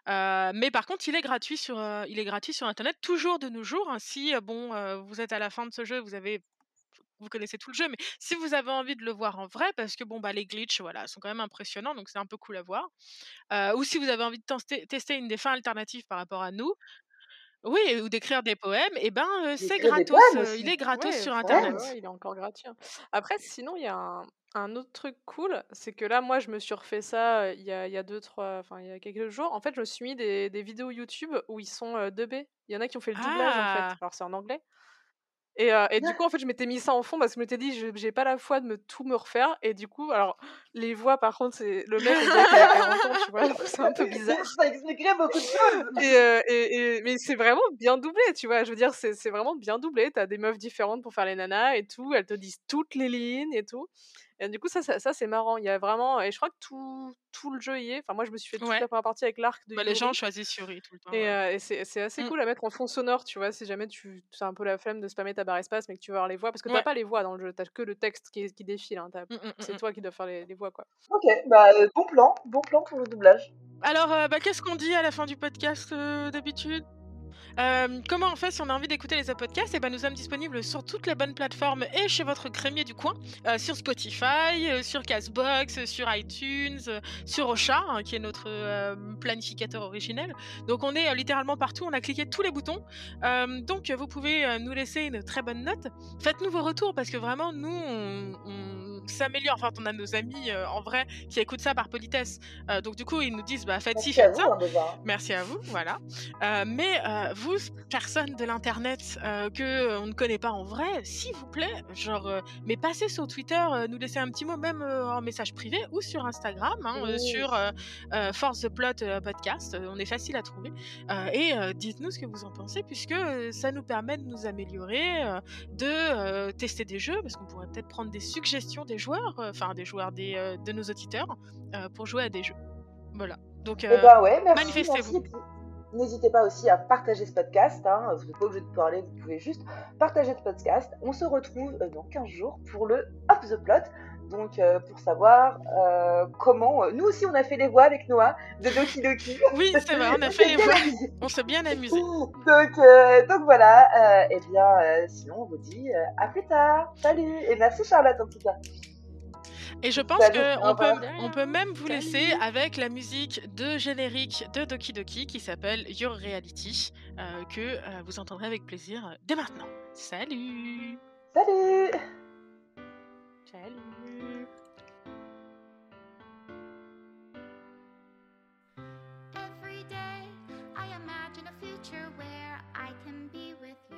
mais par contre, il est gratuit sur, il est gratuit sur Internet toujours de nos jours. Hein. Si bon, vous êtes à la fin de ce jeu, vous avez vous connaissez tout le jeu, mais si vous avez envie de le voir en vrai, parce que bon bah les glitches voilà sont quand même impressionnants, donc c'est un peu cool à voir. ou si vous avez envie de tester une des fins alternatives par rapport à nous, oui, ou d'écrire des poèmes, et ben, c'est gratos, il est gratos sur internet. il est encore gratuit, hein. Après sinon il y a un autre truc cool, c'est que là moi je me suis refait ça, il y a il y a 2-3 enfin il y a quelques jours. En fait, je me suis mis des des vidéos YouTube où ils sont, euh, Il y en a qui ont fait le doublage en fait, ah! alors c'est en anglais. Et, euh, et, du coup, en fait, je m'étais mis ça en fond parce que je m'étais dit, j'ai pas la foi de me tout me refaire. Et du coup, alors, les voix, par contre, c'est le mec, qu'il a 40 ans, tu vois, c'est un peu bizarre. Ça expliquerait beaucoup de choses. Et, euh, et, et mais c'est vraiment bien doublé, tu vois. Je veux dire, c'est vraiment bien doublé. T'as des meufs différentes pour faire les nanas et tout. Elles te disent toutes les lignes et tout. Et du coup, ça, ça, c'est marrant. Il y a vraiment. Et je crois que tout, tout le jeu y est. Enfin, moi, je me suis fait toute la première partie avec l'arc de. Bah, les gens choisissent Yuri tout le temps. Et, euh, et c'est assez mmh. cool à mettre en fond sonore, tu vois, si jamais tu as un peu la flemme de spammer ta barre espace, mais que tu veux avoir les voix. Parce que t'as pas les voix dans le jeu, t'as que le texte qui, qui défile. Hein, mmh, mmh, c'est toi qui dois faire les, les, voix, quoi. Ok, bah, euh, bon plan. Bon plan pour le doublage. Alors, euh, bah, qu'est-ce qu'on dit à la fin du podcast d'habitude? Euh, comment on fait si on a envie d'écouter les podcasts? Eh ben, nous sommes disponibles sur toutes les bonnes plateformes et chez votre crémier du coin, euh, sur Spotify, euh, sur Castbox, sur iTunes, sur Ocha, hein, qui est notre planificateur originel. Donc on est littéralement partout, on a cliqué tous les boutons. donc vous pouvez nous laisser une très bonne note. Faites-nous vos retours parce que vraiment nous on, s'améliore. Enfin on a nos amis en vrai qui écoutent ça par politesse. donc du coup ils nous disent bah faites ci, faites ça. Hein, Merci à vous, voilà. mais vous, personne de l'internet euh, que euh, on ne connaît pas en vrai, s'il vous plaît, genre, euh, mais passez sur Twitter, nous laisser un petit mot, même en message privé ou sur Instagram, hein, sur Force the Plot podcast. on est facile à trouver. et dites-nous ce que vous en pensez, puisque ça nous permet de nous améliorer, de tester des jeux, parce qu'on pourrait peut-être prendre des suggestions des joueurs, enfin des joueurs des, de nos auditeurs, pour jouer à des jeux. Voilà. Donc, eh ben ouais, manifestez-vous. N'hésitez pas aussi à partager ce podcast. Hein. Vous n'êtes pas obligé de parler, vous pouvez juste partager ce podcast. On se retrouve euh, dans 15 jours pour le Off the Plot. Donc, euh, pour savoir euh, comment. nous aussi, on a fait les voix avec Noah de Doki Doki. Oui, c'est vrai, on a fait les voix. On s'est bien amusé. Donc, donc voilà. et eh bien, sinon, on vous dit à plus tard. Salut. Et merci, Charlotte, en tout cas. Et je pense qu'on peut, on peut même vous laisser avec la musique de générique de Doki Doki qui s'appelle Your Reality, euh, que euh, vous entendrez avec plaisir dès maintenant. Salut Salut Salut future where I can be with you.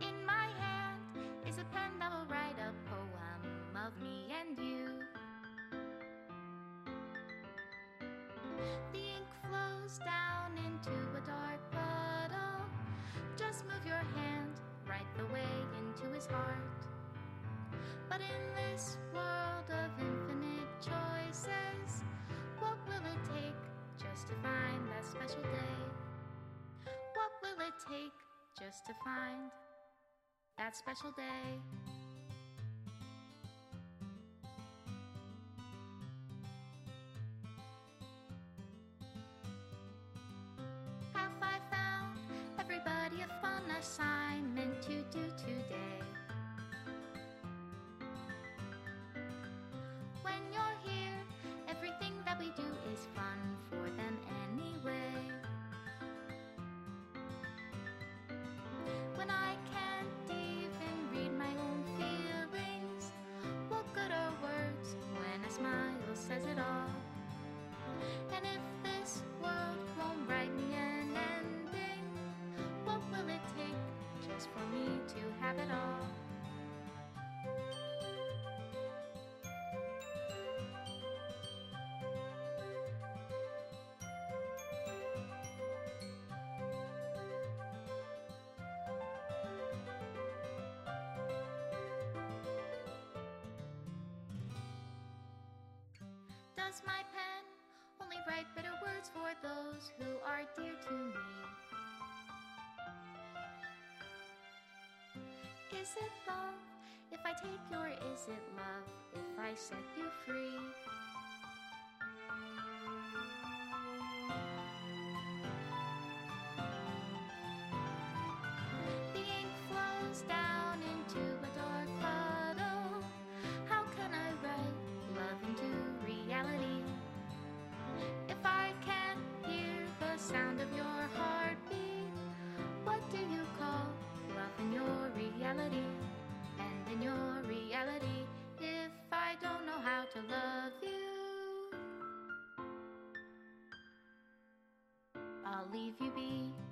In my hand is a pen that will write a poem of me and you. The ink flows down into a dark puddle. Just move your hand right the way into his heart. But in this world of infinite choices, what will it take just to find that special day? What will it take just to find that special day? Have I found everybody a fun assignment to do today. When you're like Does my pen only write bitter words for those who are dear to me? Is it love if I take your is it love if I set you free? Sound of your heartbeat, what do you call love in your reality? And in your reality, if I don't know how to love you, I'll leave you be.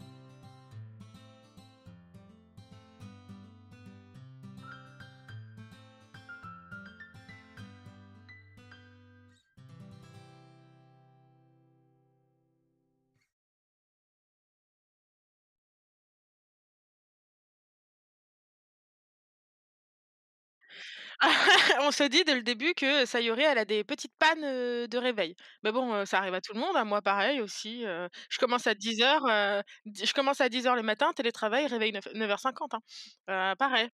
On se dit dès le début que Sayori, elle a des petites pannes, de réveil. Mais bon, ça arrive à tout le monde, hein, moi pareil aussi, je commence à 10:00, heu, d je commence à 10:00 le matin, télétravail, réveil neuf 9:50, hein, heu, pareil.